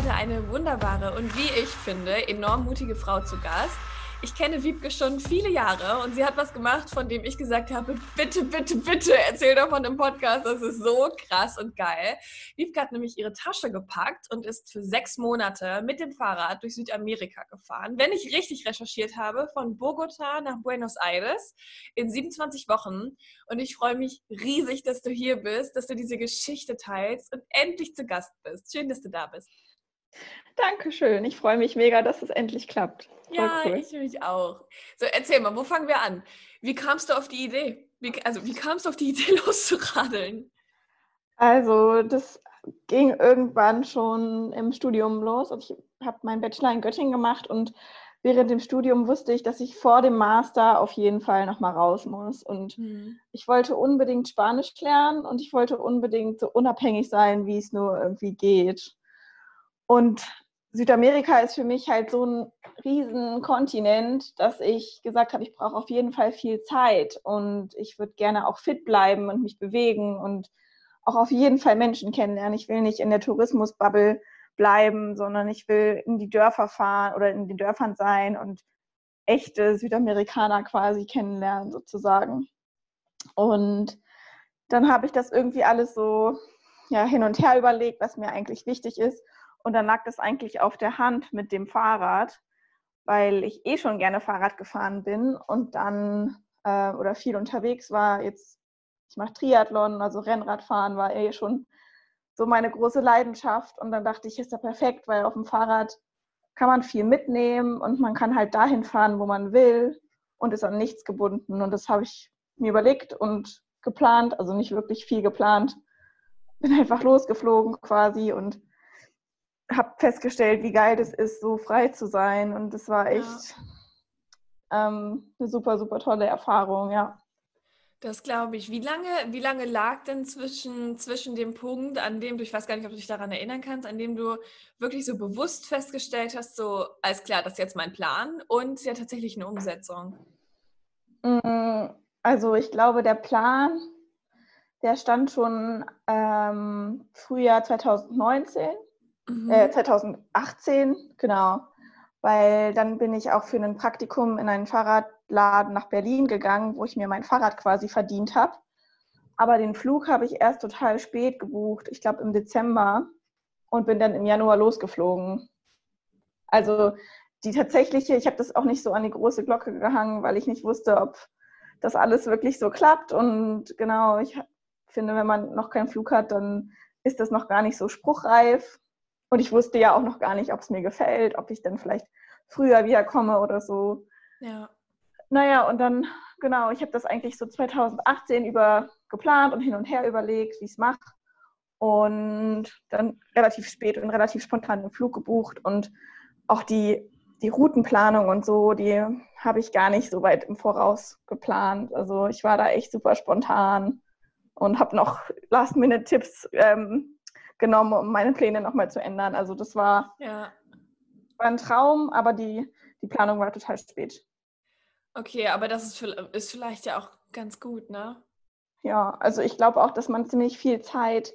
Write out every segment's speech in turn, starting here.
Heute eine wunderbare und wie ich finde, enorm mutige Frau zu Gast. Ich kenne Wiebke schon viele Jahre und sie hat was gemacht, von dem ich gesagt habe, bitte, bitte, bitte erzähl davon im Podcast. Das ist so krass und geil. Wiebke hat nämlich ihre Tasche gepackt und ist für sechs Monate mit dem Fahrrad durch Südamerika gefahren. Wenn ich richtig recherchiert habe, von Bogota nach Buenos Aires in 27 Wochen. Und ich freue mich riesig, dass du hier bist, dass du diese Geschichte teilst und endlich zu Gast bist. Schön, dass du da bist. Dankeschön. Ich freue mich mega, dass es endlich klappt. Voll ja, cool. ich mich auch. So, erzähl mal, wo fangen wir an? Wie kamst du auf die Idee? Wie, also, wie kamst du auf die Idee, loszuradeln? Also, das ging irgendwann schon im Studium los. Also ich habe meinen Bachelor in Göttingen gemacht und während dem Studium wusste ich, dass ich vor dem Master auf jeden Fall nochmal raus muss. Und mhm. ich wollte unbedingt Spanisch lernen und ich wollte unbedingt so unabhängig sein, wie es nur irgendwie geht. Und Südamerika ist für mich halt so ein riesen Kontinent, dass ich gesagt habe, ich brauche auf jeden Fall viel Zeit und ich würde gerne auch fit bleiben und mich bewegen und auch auf jeden Fall Menschen kennenlernen. Ich will nicht in der Tourismusbubble bleiben, sondern ich will in die Dörfer fahren oder in den Dörfern sein und echte Südamerikaner quasi kennenlernen sozusagen. Und dann habe ich das irgendwie alles so ja, hin und her überlegt, was mir eigentlich wichtig ist. Und dann lag das eigentlich auf der Hand mit dem Fahrrad, weil ich eh schon gerne Fahrrad gefahren bin und dann äh, oder viel unterwegs war. Jetzt, ich mache Triathlon, also Rennradfahren war eh schon so meine große Leidenschaft. Und dann dachte ich, ist ja perfekt, weil auf dem Fahrrad kann man viel mitnehmen und man kann halt dahin fahren, wo man will und ist an nichts gebunden. Und das habe ich mir überlegt und geplant, also nicht wirklich viel geplant. Bin einfach losgeflogen quasi und habe festgestellt, wie geil das ist, so frei zu sein. Und das war echt ja. ähm, eine super, super tolle Erfahrung, ja. Das glaube ich. Wie lange, wie lange lag denn zwischen, zwischen dem Punkt, an dem du, ich weiß gar nicht, ob du dich daran erinnern kannst, an dem du wirklich so bewusst festgestellt hast, so, alles klar, das ist jetzt mein Plan und ja tatsächlich eine Umsetzung? Mm, also ich glaube, der Plan, der stand schon ähm, Frühjahr 2019 mhm. äh, 2018, genau. Weil dann bin ich auch für ein Praktikum in einen Fahrradladen nach Berlin gegangen, wo ich mir mein Fahrrad quasi verdient habe. Aber den Flug habe ich erst total spät gebucht, ich glaube im Dezember, und bin dann im Januar losgeflogen. Also die tatsächliche, ich habe das auch nicht so an die große Glocke gehangen, weil ich nicht wusste, ob das alles wirklich so klappt. Und genau, ich finde, wenn man noch keinen Flug hat, dann ist das noch gar nicht so spruchreif. Und ich wusste ja auch noch gar nicht, ob es mir gefällt, ob ich dann vielleicht früher wiederkomme oder so. Ja. Naja, und dann, genau, ich habe das eigentlich so 2018 über geplant und hin und her überlegt, wie ich es mache. Und dann relativ spät und relativ spontan den Flug gebucht und auch die, die Routenplanung und so, die habe ich gar nicht so weit im Voraus geplant. Also ich war da echt super spontan und habe noch Last-Minute-Tipps ähm, genommen, um meine Pläne nochmal zu ändern. Also das war, ja. war ein Traum, aber die, die Planung war total spät. Okay, aber das ist, ist vielleicht ja auch ganz gut, ne? Ja, also ich glaube auch, dass man ziemlich viel Zeit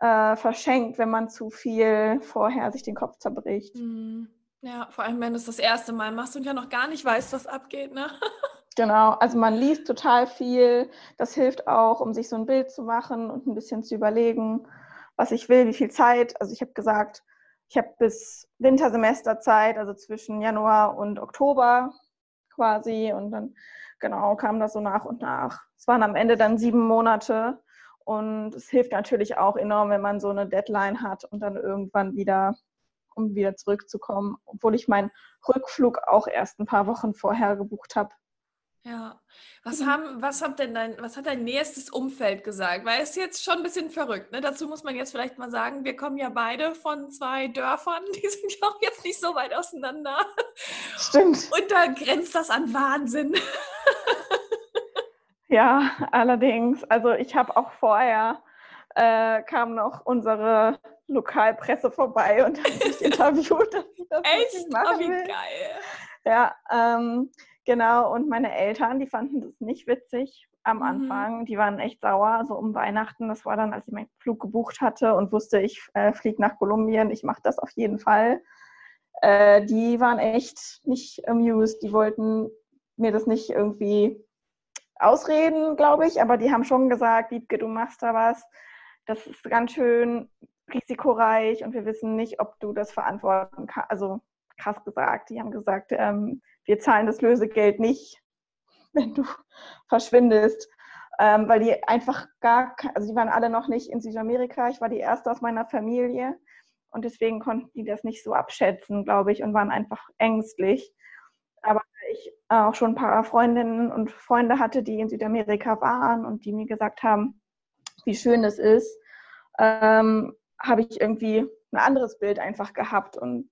äh, verschenkt, wenn man zu viel vorher sich den Kopf zerbricht. Mhm. Ja, vor allem, wenn du es das erste Mal machst und ja noch gar nicht weißt, was abgeht, ne? Genau, also man liest total viel. Das hilft auch, um sich so ein Bild zu machen und ein bisschen zu überlegen was ich will, wie viel Zeit. Also ich habe gesagt, ich habe bis Wintersemester Zeit, also zwischen Januar und Oktober quasi. Und dann genau kam das so nach und nach. Es waren am Ende dann sieben Monate. Und es hilft natürlich auch enorm, wenn man so eine Deadline hat und dann irgendwann wieder, um wieder zurückzukommen, obwohl ich meinen Rückflug auch erst ein paar Wochen vorher gebucht habe. Ja. Was, mhm. haben, was, hat denn dein, was hat dein nächstes Umfeld gesagt? Weil es ist jetzt schon ein bisschen verrückt. Ne? Dazu muss man jetzt vielleicht mal sagen, wir kommen ja beide von zwei Dörfern, die sind ja auch jetzt nicht so weit auseinander. Stimmt. Und da grenzt das an Wahnsinn. Ja, allerdings. Also ich habe auch vorher, äh, kam noch unsere Lokalpresse vorbei und hat mich interviewt, dass ich das Echt? machen oh, wie will. geil. Ja, ähm, Genau, und meine Eltern, die fanden das nicht witzig am mhm. Anfang. Mhm. Die waren echt sauer, so um Weihnachten. Das war dann, als ich meinen Flug gebucht hatte und wusste, ich äh, fliege nach Kolumbien, ich mache das auf jeden Fall. Äh, die waren echt nicht amused. Die wollten mir das nicht irgendwie ausreden, glaube ich, aber die haben schon gesagt, Wiebke, du machst da was. Das ist ganz schön risikoreich und wir wissen nicht, ob du das verantworten kannst. Also krass gesagt. Die haben gesagt, ähm, wir zahlen das Lösegeld nicht, wenn du verschwindest. Ähm, weil die einfach gar, also die waren alle noch nicht in Südamerika. Ich war die erste aus meiner Familie und deswegen konnten die das nicht so abschätzen, glaube ich, und waren einfach ängstlich. Aber ich auch schon ein paar Freundinnen und Freunde hatte, die in Südamerika waren und die mir gesagt haben, wie schön es ist, ähm, habe ich irgendwie ein anderes Bild einfach gehabt und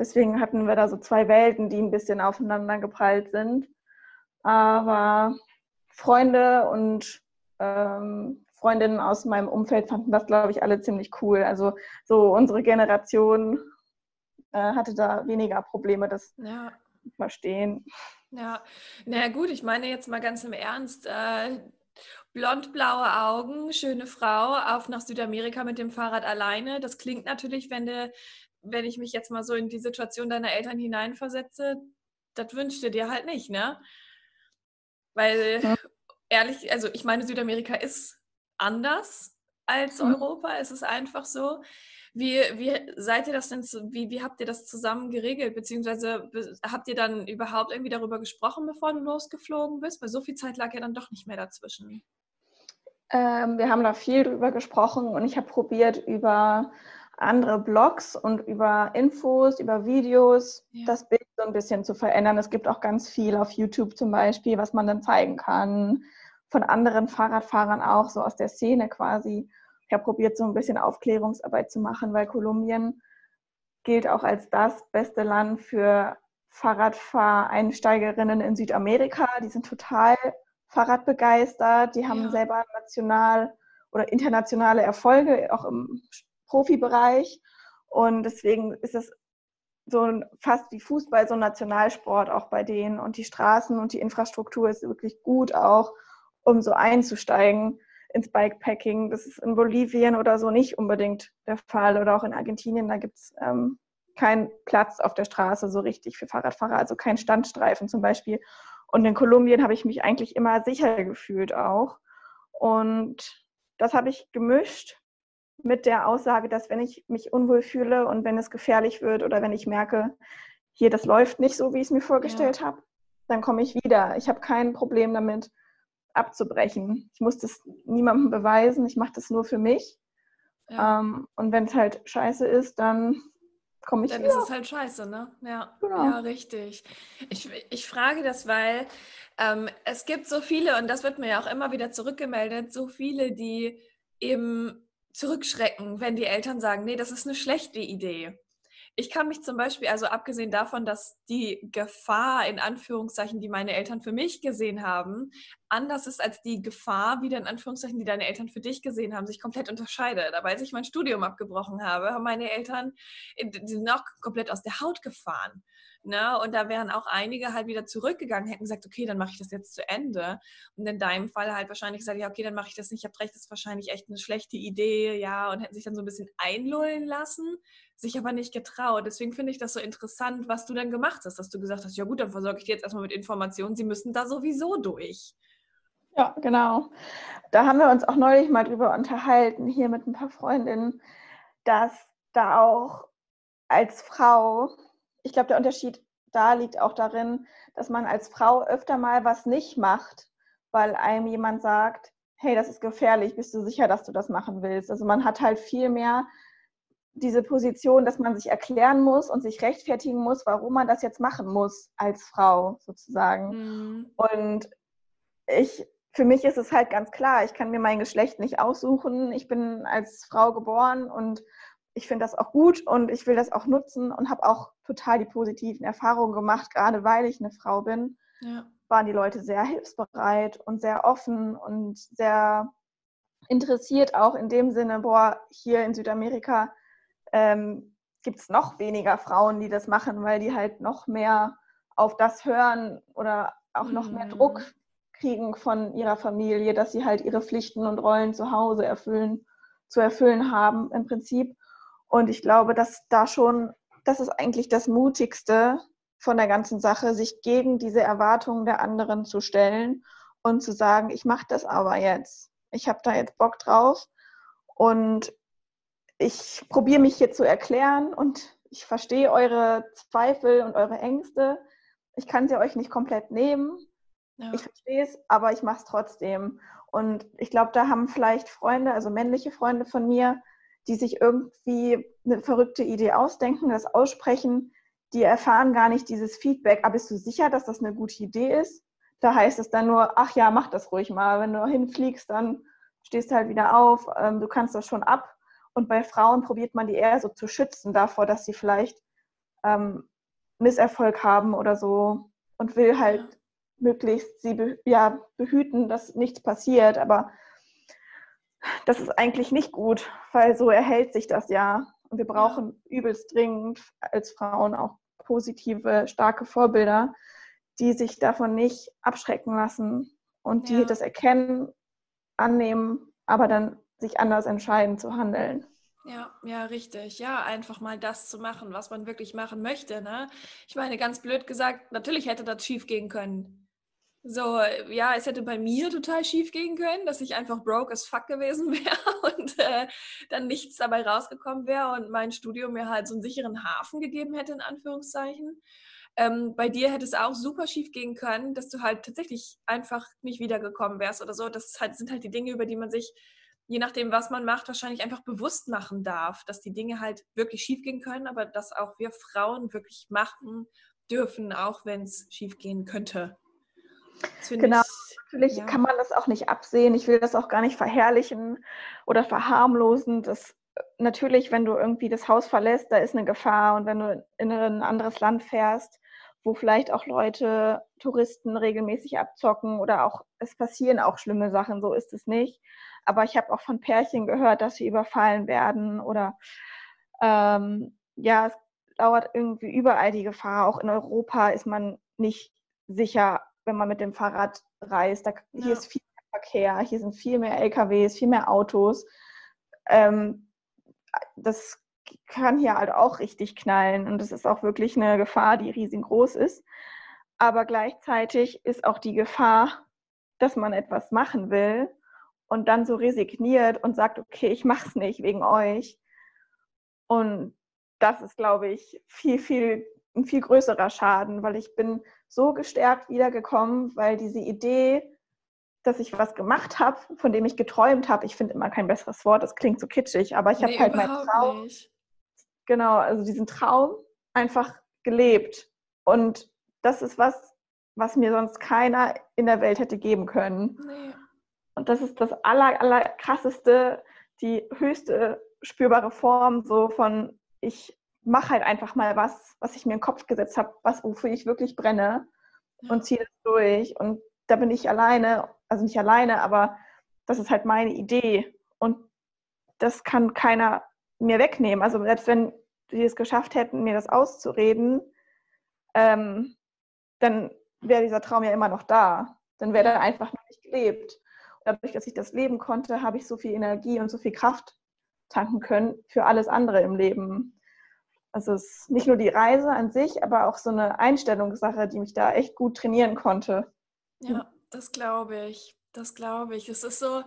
Deswegen hatten wir da so zwei Welten, die ein bisschen aufeinander geprallt sind. Aber Freunde und ähm, Freundinnen aus meinem Umfeld fanden das, glaube ich, alle ziemlich cool. Also so unsere Generation äh, hatte da weniger Probleme, das ja. verstehen. Ja, na gut, ich meine jetzt mal ganz im Ernst. Äh, blond-blaue Augen, schöne Frau, auf nach Südamerika mit dem Fahrrad alleine. Das klingt natürlich, wenn du wenn ich mich jetzt mal so in die Situation deiner Eltern hineinversetze, das wünschst du dir halt nicht, ne? Weil ja. ehrlich, also ich meine, Südamerika ist anders als mhm. Europa, es ist einfach so. Wie, wie seid ihr das denn, wie, wie habt ihr das zusammen geregelt? Beziehungsweise habt ihr dann überhaupt irgendwie darüber gesprochen, bevor du losgeflogen bist? Weil so viel Zeit lag ja dann doch nicht mehr dazwischen. Ähm, wir haben da viel drüber gesprochen und ich habe probiert, über andere Blogs und über Infos, über Videos ja. das Bild so ein bisschen zu verändern. Es gibt auch ganz viel auf YouTube zum Beispiel, was man dann zeigen kann. Von anderen Fahrradfahrern auch, so aus der Szene quasi. Ich habe probiert, so ein bisschen Aufklärungsarbeit zu machen, weil Kolumbien gilt auch als das beste Land für Fahrradfahreinsteigerinnen in Südamerika. Die sind total Fahrradbegeistert. Die haben ja. selber national oder internationale Erfolge, auch im Profibereich. Und deswegen ist es so fast wie Fußball, so ein Nationalsport auch bei denen. Und die Straßen und die Infrastruktur ist wirklich gut auch, um so einzusteigen ins Bikepacking. Das ist in Bolivien oder so nicht unbedingt der Fall. Oder auch in Argentinien, da gibt es ähm, keinen Platz auf der Straße so richtig für Fahrradfahrer, also kein Standstreifen zum Beispiel. Und in Kolumbien habe ich mich eigentlich immer sicher gefühlt auch. Und das habe ich gemischt mit der Aussage, dass wenn ich mich unwohl fühle und wenn es gefährlich wird oder wenn ich merke, hier, das läuft nicht so, wie ich es mir vorgestellt ja. habe, dann komme ich wieder. Ich habe kein Problem damit, abzubrechen. Ich muss das niemandem beweisen, ich mache das nur für mich. Ja. Ähm, und wenn es halt scheiße ist, dann komme ich Dann wieder. ist es halt scheiße, ne? Ja, genau. ja richtig. Ich, ich frage das, weil ähm, es gibt so viele, und das wird mir ja auch immer wieder zurückgemeldet, so viele, die eben zurückschrecken, wenn die Eltern sagen, nee, das ist eine schlechte Idee. Ich kann mich zum Beispiel, also abgesehen davon, dass die Gefahr in Anführungszeichen, die meine Eltern für mich gesehen haben, anders ist als die Gefahr, wieder in Anführungszeichen, die deine Eltern für dich gesehen haben, sich komplett unterscheidet. Aber als ich mein Studium abgebrochen habe, haben meine Eltern, die sind auch komplett aus der Haut gefahren. Ne? Und da wären auch einige halt wieder zurückgegangen, hätten gesagt, okay, dann mache ich das jetzt zu Ende. Und in deinem Fall halt wahrscheinlich gesagt, ja, okay, dann mache ich das nicht. Ich habe recht, das ist wahrscheinlich echt eine schlechte Idee, ja, und hätten sich dann so ein bisschen einlullen lassen, sich aber nicht getraut. Deswegen finde ich das so interessant, was du dann gemacht hast, dass du gesagt hast, ja gut, dann versorge ich dir jetzt erstmal mit Informationen, sie müssen da sowieso durch. Ja, genau. Da haben wir uns auch neulich mal drüber unterhalten, hier mit ein paar Freundinnen, dass da auch als Frau ich glaube, der Unterschied da liegt auch darin, dass man als Frau öfter mal was nicht macht, weil einem jemand sagt, hey, das ist gefährlich, bist du sicher, dass du das machen willst? Also man hat halt viel mehr diese Position, dass man sich erklären muss und sich rechtfertigen muss, warum man das jetzt machen muss als Frau sozusagen. Mhm. Und ich, für mich ist es halt ganz klar, ich kann mir mein Geschlecht nicht aussuchen. Ich bin als Frau geboren und ich finde das auch gut und ich will das auch nutzen und habe auch total die positiven Erfahrungen gemacht, gerade weil ich eine Frau bin. Ja. Waren die Leute sehr hilfsbereit und sehr offen und sehr interessiert auch in dem Sinne, boah, hier in Südamerika ähm, gibt es noch weniger Frauen, die das machen, weil die halt noch mehr auf das hören oder auch noch mhm. mehr Druck kriegen von ihrer Familie, dass sie halt ihre Pflichten und Rollen zu Hause erfüllen, zu erfüllen haben im Prinzip. Und ich glaube, dass da schon, das ist eigentlich das Mutigste von der ganzen Sache, sich gegen diese Erwartungen der anderen zu stellen und zu sagen, ich mache das aber jetzt. Ich habe da jetzt Bock drauf und ich probiere mich hier zu erklären und ich verstehe eure Zweifel und eure Ängste. Ich kann sie euch nicht komplett nehmen. Ja. Ich verstehe es, aber ich mache es trotzdem. Und ich glaube, da haben vielleicht Freunde, also männliche Freunde von mir, die sich irgendwie eine verrückte Idee ausdenken, das aussprechen, die erfahren gar nicht dieses Feedback. Aber bist du sicher, dass das eine gute Idee ist? Da heißt es dann nur, ach ja, mach das ruhig mal. Wenn du hinfliegst, dann stehst du halt wieder auf. Ähm, du kannst das schon ab. Und bei Frauen probiert man die eher so zu schützen davor, dass sie vielleicht ähm, Misserfolg haben oder so und will halt ja. möglichst sie be ja, behüten, dass nichts passiert. Aber das ist eigentlich nicht gut, weil so erhält sich das ja. Und wir brauchen übelst dringend als Frauen auch positive, starke Vorbilder, die sich davon nicht abschrecken lassen und die ja. das erkennen, annehmen, aber dann sich anders entscheiden zu handeln. Ja, ja, richtig. Ja, einfach mal das zu machen, was man wirklich machen möchte. Ne? Ich meine, ganz blöd gesagt, natürlich hätte das schief gehen können. So, ja, es hätte bei mir total schief gehen können, dass ich einfach broke as fuck gewesen wäre und äh, dann nichts dabei rausgekommen wäre und mein Studium mir halt so einen sicheren Hafen gegeben hätte, in Anführungszeichen. Ähm, bei dir hätte es auch super schief gehen können, dass du halt tatsächlich einfach nicht wiedergekommen wärst oder so. Das halt, sind halt die Dinge, über die man sich je nachdem, was man macht, wahrscheinlich einfach bewusst machen darf, dass die Dinge halt wirklich schief gehen können, aber dass auch wir Frauen wirklich machen dürfen, auch wenn es schief gehen könnte. Genau, ich, natürlich ja. kann man das auch nicht absehen. Ich will das auch gar nicht verherrlichen oder verharmlosen. Das, natürlich, wenn du irgendwie das Haus verlässt, da ist eine Gefahr. Und wenn du in ein anderes Land fährst, wo vielleicht auch Leute, Touristen regelmäßig abzocken oder auch, es passieren auch schlimme Sachen, so ist es nicht. Aber ich habe auch von Pärchen gehört, dass sie überfallen werden oder ähm, ja, es dauert irgendwie überall die Gefahr. Auch in Europa ist man nicht sicher, wenn man mit dem Fahrrad reist. Da, ja. Hier ist viel mehr Verkehr, hier sind viel mehr LKWs, viel mehr Autos. Ähm, das kann hier halt auch richtig knallen und das ist auch wirklich eine Gefahr, die riesengroß ist. Aber gleichzeitig ist auch die Gefahr, dass man etwas machen will und dann so resigniert und sagt, okay, ich mache es nicht wegen euch. Und das ist, glaube ich, viel, viel, ein viel größerer Schaden, weil ich bin so gestärkt wiedergekommen, weil diese Idee, dass ich was gemacht habe, von dem ich geträumt habe, ich finde immer kein besseres Wort, das klingt so kitschig, aber ich habe nee, halt meinen Traum, nicht. Genau, also diesen Traum einfach gelebt. Und das ist was, was mir sonst keiner in der Welt hätte geben können. Nee. Und das ist das aller, aller krasseste, die höchste spürbare Form so von, ich mache halt einfach mal was, was ich mir in den Kopf gesetzt habe, was wofür ich wirklich brenne und ziehe das durch. Und da bin ich alleine, also nicht alleine, aber das ist halt meine Idee. Und das kann keiner mir wegnehmen. Also selbst wenn sie es geschafft hätten, mir das auszureden, ähm, dann wäre dieser Traum ja immer noch da. Dann wäre er einfach noch nicht gelebt dadurch, dass ich das leben konnte, habe ich so viel Energie und so viel Kraft tanken können für alles andere im Leben. Also es ist nicht nur die Reise an sich, aber auch so eine Einstellungssache, die mich da echt gut trainieren konnte. Ja, das glaube ich. Das glaube ich. Es ist so,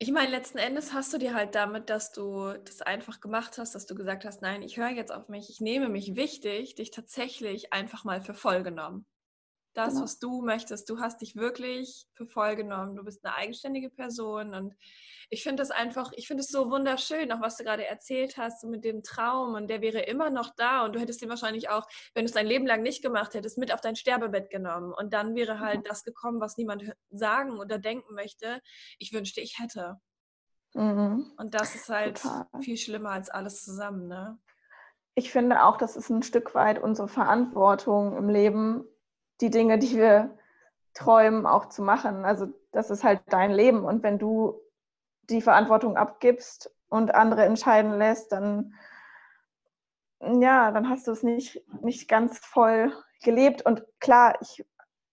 ich meine, letzten Endes hast du dir halt damit, dass du das einfach gemacht hast, dass du gesagt hast, nein, ich höre jetzt auf mich, ich nehme mich wichtig, dich tatsächlich einfach mal für voll genommen. Das, genau. was du möchtest. Du hast dich wirklich für voll genommen. Du bist eine eigenständige Person und ich finde das einfach, ich finde es so wunderschön, auch was du gerade erzählt hast, so mit dem Traum und der wäre immer noch da und du hättest den wahrscheinlich auch, wenn du es dein Leben lang nicht gemacht hättest, mit auf dein Sterbebett genommen und dann wäre halt mhm. das gekommen, was niemand sagen oder denken möchte. Ich wünschte, ich hätte. Mhm. Und das ist halt Total. viel schlimmer als alles zusammen, ne? Ich finde auch, das ist ein Stück weit unsere Verantwortung im Leben, die Dinge, die wir träumen, auch zu machen. Also das ist halt dein Leben. Und wenn du die Verantwortung abgibst und andere entscheiden lässt, dann ja, dann hast du es nicht, nicht ganz voll gelebt. Und klar, ich,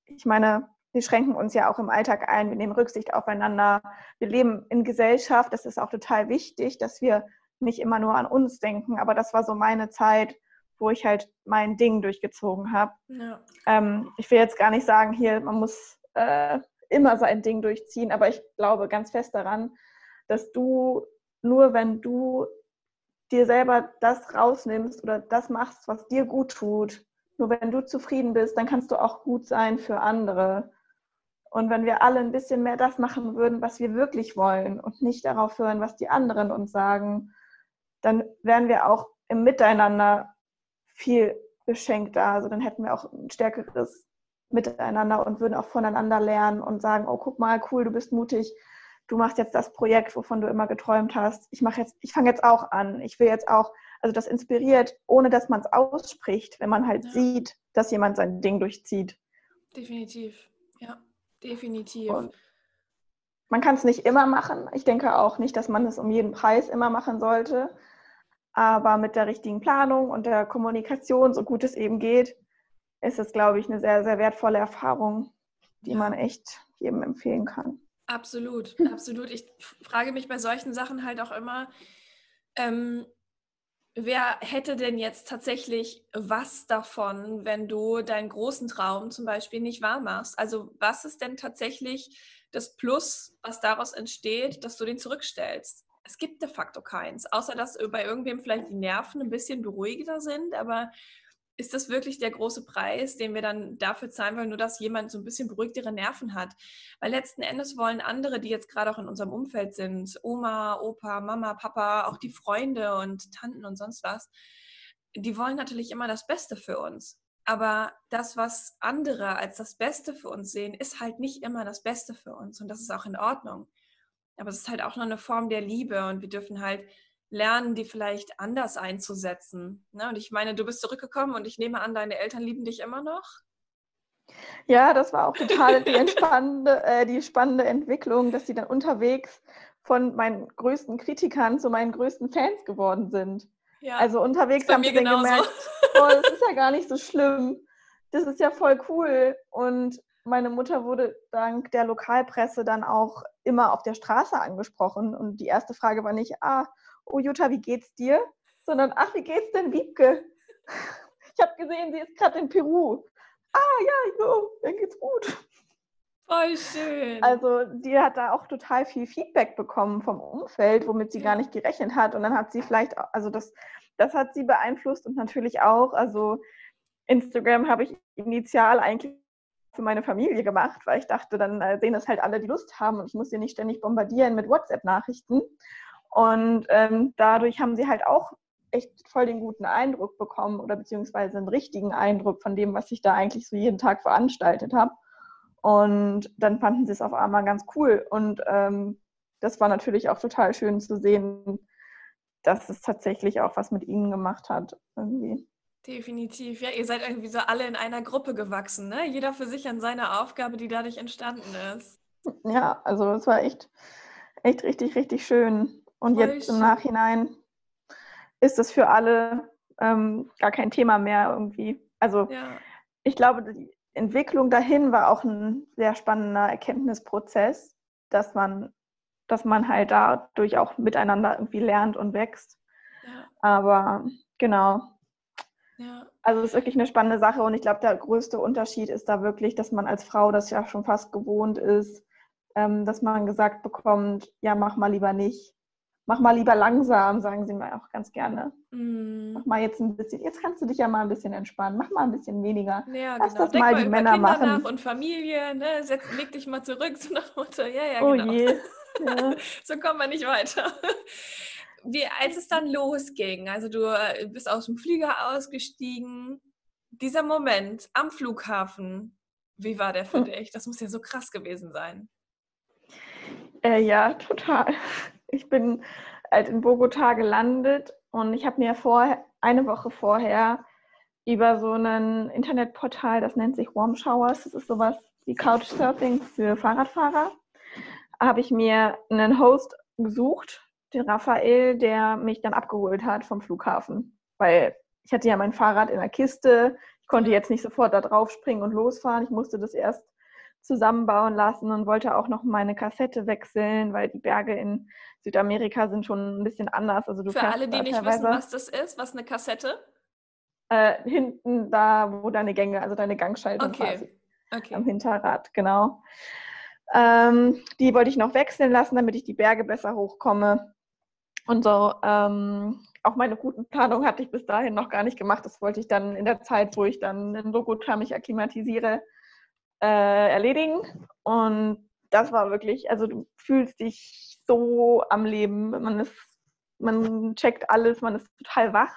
ich meine, wir schränken uns ja auch im Alltag ein, wir nehmen Rücksicht aufeinander, wir leben in Gesellschaft, das ist auch total wichtig, dass wir nicht immer nur an uns denken, aber das war so meine Zeit, wo ich halt mein Ding durchgezogen habe. Ja. Ähm, ich will jetzt gar nicht sagen, hier, man muss äh, immer sein Ding durchziehen, aber ich glaube ganz fest daran, dass du nur wenn du dir selber das rausnimmst oder das machst, was dir gut tut, nur wenn du zufrieden bist, dann kannst du auch gut sein für andere. Und wenn wir alle ein bisschen mehr das machen würden, was wir wirklich wollen und nicht darauf hören, was die anderen uns sagen, dann wären wir auch im Miteinander viel beschenkter. Also dann hätten wir auch ein stärkeres Miteinander und würden auch voneinander lernen und sagen, oh, guck mal, cool, du bist mutig, du machst jetzt das Projekt, wovon du immer geträumt hast. Ich mache jetzt, ich fange jetzt auch an. Ich will jetzt auch, also das inspiriert, ohne dass man es ausspricht, wenn man halt ja. sieht, dass jemand sein Ding durchzieht. Definitiv, ja, definitiv. Und man kann es nicht immer machen. Ich denke auch nicht, dass man es um jeden Preis immer machen sollte. Aber mit der richtigen Planung und der Kommunikation, so gut es eben geht, ist es, glaube ich, eine sehr, sehr wertvolle Erfahrung, die ja. man echt jedem empfehlen kann. Absolut, absolut. Ich frage mich bei solchen Sachen halt auch immer, ähm, wer hätte denn jetzt tatsächlich was davon, wenn du deinen großen Traum zum Beispiel nicht wahr machst? Also was ist denn tatsächlich das Plus, was daraus entsteht, dass du den zurückstellst? Es gibt de facto keins, außer dass bei irgendwem vielleicht die Nerven ein bisschen beruhigender sind, aber ist das wirklich der große Preis, den wir dann dafür zahlen wollen, nur dass jemand so ein bisschen beruhigtere Nerven hat? Weil letzten Endes wollen andere, die jetzt gerade auch in unserem Umfeld sind, Oma, Opa, Mama, Papa, auch die Freunde und Tanten und sonst was, die wollen natürlich immer das Beste für uns. Aber das, was andere als das Beste für uns sehen, ist halt nicht immer das Beste für uns. Und das ist auch in Ordnung. Aber es ist halt auch noch eine Form der Liebe und wir dürfen halt lernen, die vielleicht anders einzusetzen. Ne? Und ich meine, du bist zurückgekommen und ich nehme an, deine Eltern lieben dich immer noch. Ja, das war auch total die, entspannende, äh, die spannende Entwicklung, dass sie dann unterwegs von meinen größten Kritikern zu meinen größten Fans geworden sind. Ja, also unterwegs haben sie dann gemerkt, oh, das ist ja gar nicht so schlimm. Das ist ja voll cool. Und meine Mutter wurde dank der Lokalpresse dann auch immer auf der Straße angesprochen. Und die erste Frage war nicht, ah, oh Jutta, wie geht's dir? Sondern, ach, wie geht's denn Wiebke? Ich habe gesehen, sie ist gerade in Peru. Ah, ja, jo, mir geht's gut. Voll schön. Also die hat da auch total viel Feedback bekommen vom Umfeld, womit sie ja. gar nicht gerechnet hat. Und dann hat sie vielleicht, also das, das hat sie beeinflusst und natürlich auch, also Instagram habe ich initial eigentlich für meine Familie gemacht, weil ich dachte, dann äh, sehen das halt alle, die Lust haben und ich muss sie nicht ständig bombardieren mit WhatsApp-Nachrichten. Und ähm, dadurch haben sie halt auch echt voll den guten Eindruck bekommen oder beziehungsweise einen richtigen Eindruck von dem, was ich da eigentlich so jeden Tag veranstaltet habe. Und dann fanden sie es auf einmal ganz cool. Und ähm, das war natürlich auch total schön zu sehen, dass es tatsächlich auch was mit ihnen gemacht hat. Irgendwie. Definitiv. Ja, ihr seid irgendwie so alle in einer Gruppe gewachsen, ne? Jeder für sich an seiner Aufgabe, die dadurch entstanden ist. Ja, also es war echt, echt richtig, richtig schön. Und Voll jetzt schön. im Nachhinein ist es für alle ähm, gar kein Thema mehr irgendwie. Also ja. ich glaube, die Entwicklung dahin war auch ein sehr spannender Erkenntnisprozess, dass man, dass man halt dadurch auch miteinander irgendwie lernt und wächst. Ja. Aber genau, ja. Also es ist wirklich eine spannende Sache und ich glaube, der größte Unterschied ist da wirklich, dass man als Frau das ja schon fast gewohnt ist, ähm, dass man gesagt bekommt, ja, mach mal lieber nicht. mach mal lieber langsam, sagen sie mir auch ganz gerne. Mm. Mach mal jetzt ein bisschen, jetzt kannst du dich ja mal ein bisschen entspannen, mach mal ein bisschen weniger. Ja, Lass genau. das Denk mal die Männer Kinder machen. nach und Familie, ne? Setz, leg dich mal zurück, so nach Motto. Ja, ja, oh genau. je. Ja. So kommen wir nicht weiter. Wie, als es dann losging, also du äh, bist aus dem Flieger ausgestiegen, dieser Moment am Flughafen, wie war der für Hm. dich? Das muss ja so krass gewesen sein. Äh, ja, total. Ich bin halt in Bogotá gelandet und ich habe mir vorher, eine Woche vorher über so ein Internetportal, das nennt sich Warm Showers, das ist sowas wie Couchsurfing für Fahrradfahrer, habe ich mir einen Host gesucht, den Raphael, der mich dann abgeholt hat vom Flughafen. Weil ich hatte ja mein Fahrrad in der Kiste, ich konnte jetzt nicht sofort da drauf springen und losfahren, ich musste das erst zusammenbauen lassen und wollte auch noch meine Kassette wechseln, weil die Berge in Südamerika sind schon ein bisschen anders. Also du Für alle, die nicht wissen, was das ist, was eine Kassette? äh, hinten da, wo deine Gänge, also deine Gangschaltung Okay. quasi am Okay. Hinterrad, genau. Ähm, die wollte ich noch wechseln lassen, damit ich die Berge besser hochkomme. Und so, ähm, auch meine Routenplanung hatte ich bis dahin noch gar nicht gemacht. Das wollte ich dann in der Zeit, wo ich dann in Bogotá mich akklimatisiere, äh, erledigen. Und das war wirklich, also du fühlst dich so am Leben. Man ist, man checkt alles, man ist total wach.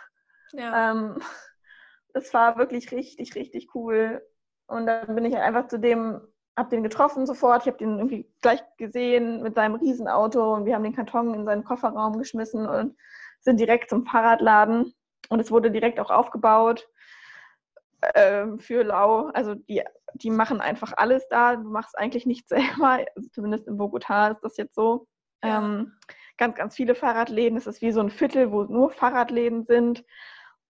Ja. Ähm, das war wirklich richtig, richtig cool. Und dann bin ich einfach zu dem, hab den getroffen sofort. Ich habe den irgendwie gleich gesehen mit seinem Riesenauto und wir haben den Karton in seinen Kofferraum geschmissen und sind direkt zum Fahrradladen. Und es wurde direkt auch aufgebaut ähm, für Lau. Also die, die machen einfach alles da. Du machst eigentlich nichts selber. Also zumindest in Bogotá ist das jetzt so. Ja. Ähm, ganz, ganz viele Fahrradläden. Es ist wie so ein Viertel, wo nur Fahrradläden sind.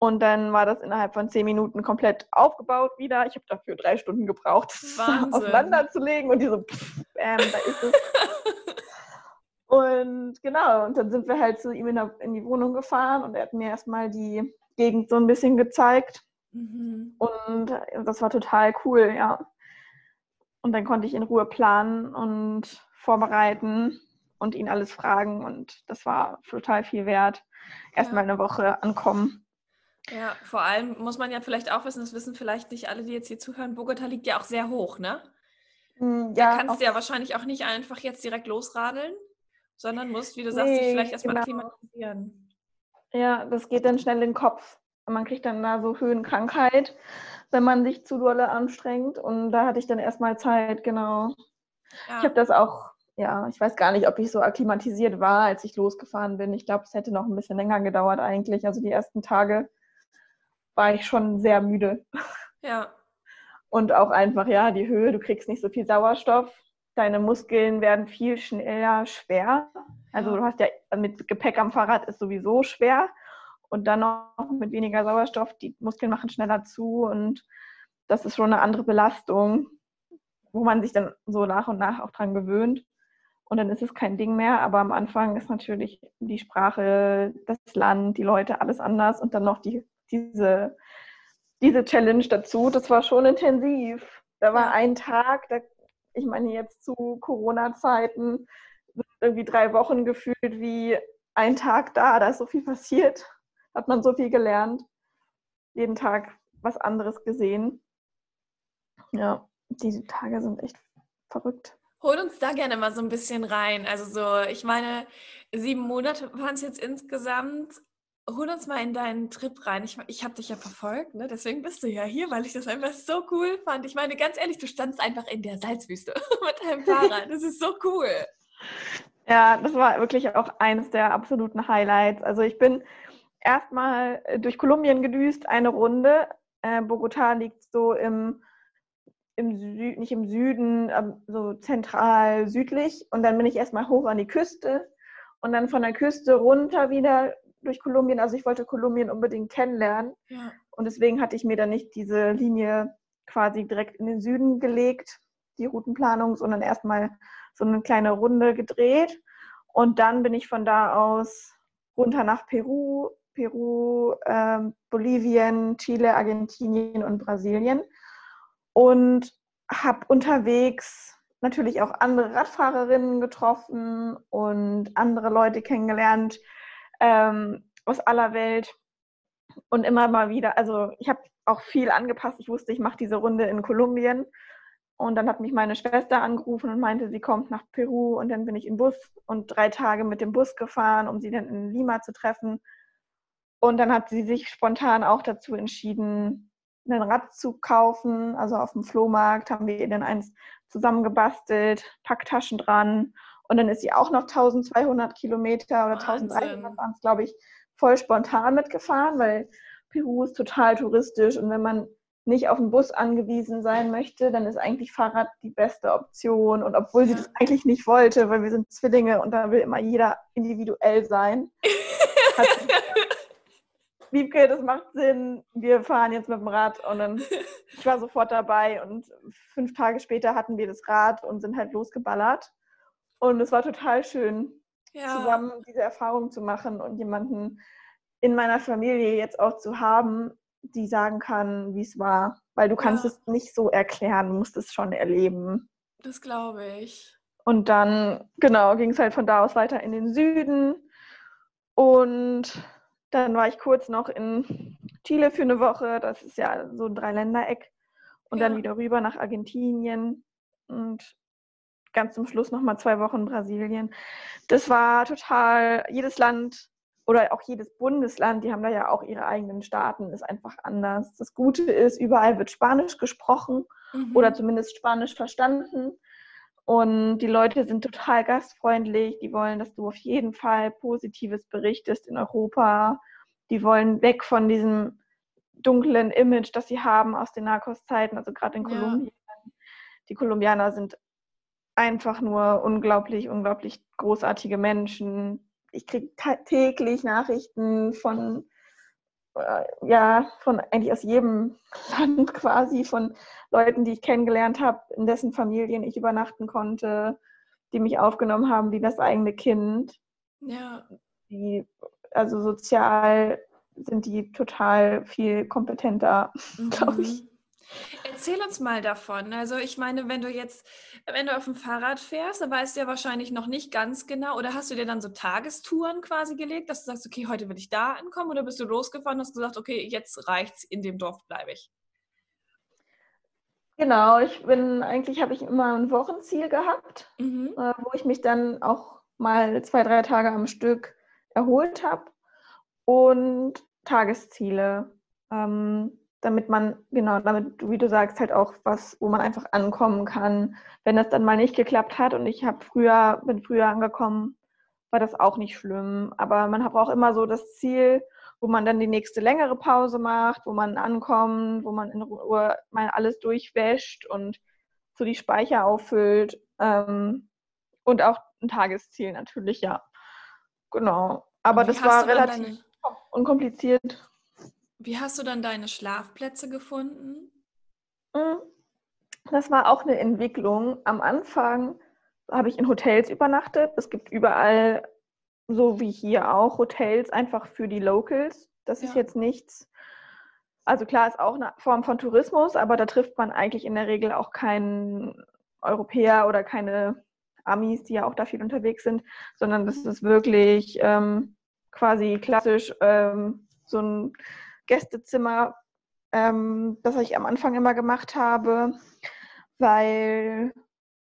Und dann war das innerhalb von zehn Minuten komplett aufgebaut wieder. Ich habe dafür drei Stunden gebraucht, das auseinanderzulegen und die so, pff, bam, da ist es. und genau, und dann sind wir halt zu ihm in, der, in die Wohnung gefahren und er hat mir erstmal die Gegend so ein bisschen gezeigt. Mhm. Und das war total cool, ja. Und dann konnte ich in Ruhe planen und vorbereiten und ihn alles fragen. Und das war total viel wert. Erstmal eine Woche ankommen. Ja, vor allem muss man ja vielleicht auch wissen, das wissen vielleicht nicht alle, die jetzt hier zuhören, Bogota liegt ja auch sehr hoch, ne? Da Ja, kannst auch- du ja wahrscheinlich auch nicht einfach jetzt direkt losradeln, sondern musst, wie du sagst, dich vielleicht erstmal genau. akklimatisieren. ja, das geht dann schnell in den Kopf. Man kriegt dann da so Höhenkrankheit, wenn man sich zu dolle anstrengt. Und da hatte ich dann erstmal Zeit, genau. Ja. Ich habe das auch, ja, ich weiß gar nicht, ob ich so akklimatisiert war, als ich losgefahren bin. Ich glaube, es hätte noch ein bisschen länger gedauert eigentlich. Also die ersten Tage war ich schon sehr müde. ja. Und auch einfach, ja, die Höhe, du kriegst nicht so viel Sauerstoff. Deine Muskeln werden viel schneller schwer. Also du hast ja mit Gepäck am Fahrrad ist sowieso schwer. Und dann noch mit weniger Sauerstoff, die Muskeln machen schneller zu und das ist schon eine andere Belastung, wo man sich dann so nach und nach auch dran gewöhnt. Und dann ist es kein Ding mehr, aber am Anfang ist natürlich die Sprache, das Land, die Leute, alles anders und dann noch die, diese, diese Challenge dazu. Das war schon intensiv. Da war ein Tag, da, ich meine jetzt zu Corona-Zeiten, irgendwie drei Wochen gefühlt wie ein Tag da, da ist so viel passiert, hat man so viel gelernt, jeden Tag was anderes gesehen. Ja, diese Tage sind echt verrückt. Hol uns da gerne mal so ein bisschen rein. Also so, ich meine, sieben Monate waren es jetzt insgesamt. Hol uns mal in deinen Trip rein. Ich, ich habe dich ja verfolgt, ne? deswegen bist du ja hier, weil ich das einfach so cool fand. Ich meine, ganz ehrlich, du standst einfach in der Salzwüste mit deinem Fahrrad. Das ist so cool. Ja, das war wirklich auch eines der absoluten Highlights. Also ich bin erstmal durch Kolumbien gedüst, eine Runde. Äh, Bogotá liegt so im, im Sü nicht im Süden, ähm, so zentral südlich. Und dann bin ich erstmal hoch an die Küste und dann von der Küste runter wieder durch Kolumbien. Also ich wollte Kolumbien unbedingt kennenlernen. Ja. Und deswegen hatte ich mir dann nicht diese Linie quasi direkt in den Süden gelegt, die Routenplanung, sondern erstmal so eine kleine Runde gedreht. Und dann bin ich von da aus runter nach Peru, Peru, ähm, Bolivien, Chile, Argentinien und Brasilien. Und habe unterwegs natürlich auch andere Radfahrerinnen getroffen und andere Leute kennengelernt ähm, aus aller Welt. Und immer mal wieder, also ich habe auch viel angepasst. Ich wusste, ich mache diese Runde in Kolumbien. Und dann hat mich meine Schwester angerufen und meinte, sie kommt nach Peru. Und dann bin ich im Bus und drei Tage mit dem Bus gefahren, um sie dann in Lima zu treffen. Und dann hat sie sich spontan auch dazu entschieden, ein Rad zu kaufen. Also auf dem Flohmarkt haben wir ihr dann eins zusammengebastelt, Packtaschen dran. Und dann ist sie auch noch 1200 Kilometer oder Wahnsinn. 1300 waren es, glaube ich, voll spontan mitgefahren, weil Peru ist total touristisch. Und wenn man nicht auf den Bus angewiesen sein möchte, dann ist eigentlich Fahrrad die beste Option. Und obwohl ja. sie das eigentlich nicht wollte, weil wir sind Zwillinge und da will immer jeder individuell sein, hat sie Wiebke, das macht Sinn, wir fahren jetzt mit dem Rad. Und dann, ich war sofort dabei und fünf Tage später hatten wir das Rad und sind halt losgeballert. Und es war total schön, ja. zusammen diese Erfahrung zu machen und jemanden in meiner Familie jetzt auch zu haben, die sagen kann, wie es war. Weil du kannst ja. es nicht so erklären, du musst es schon erleben. Das glaube ich. Und dann, genau, ging es halt von da aus weiter in den Süden. Und dann war ich kurz noch in Chile für eine Woche. Das ist ja so ein Dreiländereck. Und ja. dann wieder rüber nach Argentinien und ganz zum Schluss nochmal zwei Wochen Brasilien. Das war total, jedes Land oder auch jedes Bundesland, die haben da ja auch ihre eigenen Staaten, ist einfach anders. Das Gute ist, überall wird Spanisch gesprochen mhm. oder zumindest Spanisch verstanden. Und die Leute sind total gastfreundlich. Die wollen, dass du auf jeden Fall Positives berichtest in Europa. Die wollen weg von diesem dunklen Image, das sie haben aus den Narcos-Zeiten, also gerade in ja. Kolumbien. Die Kolumbianer sind einfach nur unglaublich, unglaublich großartige Menschen. Ich kriege täglich Nachrichten von äh, ja, von eigentlich aus jedem Land quasi, von Leuten, die ich kennengelernt habe, in dessen Familien ich übernachten konnte, die mich aufgenommen haben wie das eigene Kind. Ja. Die, also sozial sind die total viel kompetenter, mhm. glaube ich. Erzähl uns mal davon. Also ich meine, wenn du jetzt, wenn du auf dem Fahrrad fährst, dann weißt du ja wahrscheinlich noch nicht ganz genau, oder hast du dir dann so Tagestouren quasi gelegt, dass du sagst, okay, heute will ich da ankommen, oder bist du losgefahren und hast gesagt, okay, jetzt reicht's, in dem Dorf bleibe ich? Genau, ich bin, eigentlich habe ich immer ein Wochenziel gehabt, mhm. äh, wo ich mich dann auch mal zwei, drei Tage am Stück erholt habe und Tagesziele. Ähm, damit man, genau, damit, wie du sagst, halt auch was, wo man einfach ankommen kann. Wenn das dann mal nicht geklappt hat und ich habe früher, bin früher angekommen, war das auch nicht schlimm. Aber man hat auch immer so das Ziel, wo man dann die nächste längere Pause macht, wo man ankommt, wo man in Ruhe mal alles durchwäscht und so die Speicher auffüllt. Ähm, und auch ein Tagesziel natürlich, ja. Genau. Aber das war relativ unkompliziert. Wie hast du dann deine Schlafplätze gefunden? Hm, das war auch eine Entwicklung. Am Anfang habe ich in Hotels übernachtet. Es gibt überall, so wie hier auch, Hotels einfach für die Locals. Das ja. ist jetzt nichts. Also klar ist auch eine Form von Tourismus, aber da trifft man eigentlich in der Regel auch keinen Europäer oder keine Amis, die ja auch da viel unterwegs sind, sondern das ist wirklich ähm, quasi klassisch ähm, so ein Gästezimmer, ähm, das ich am Anfang immer gemacht habe, weil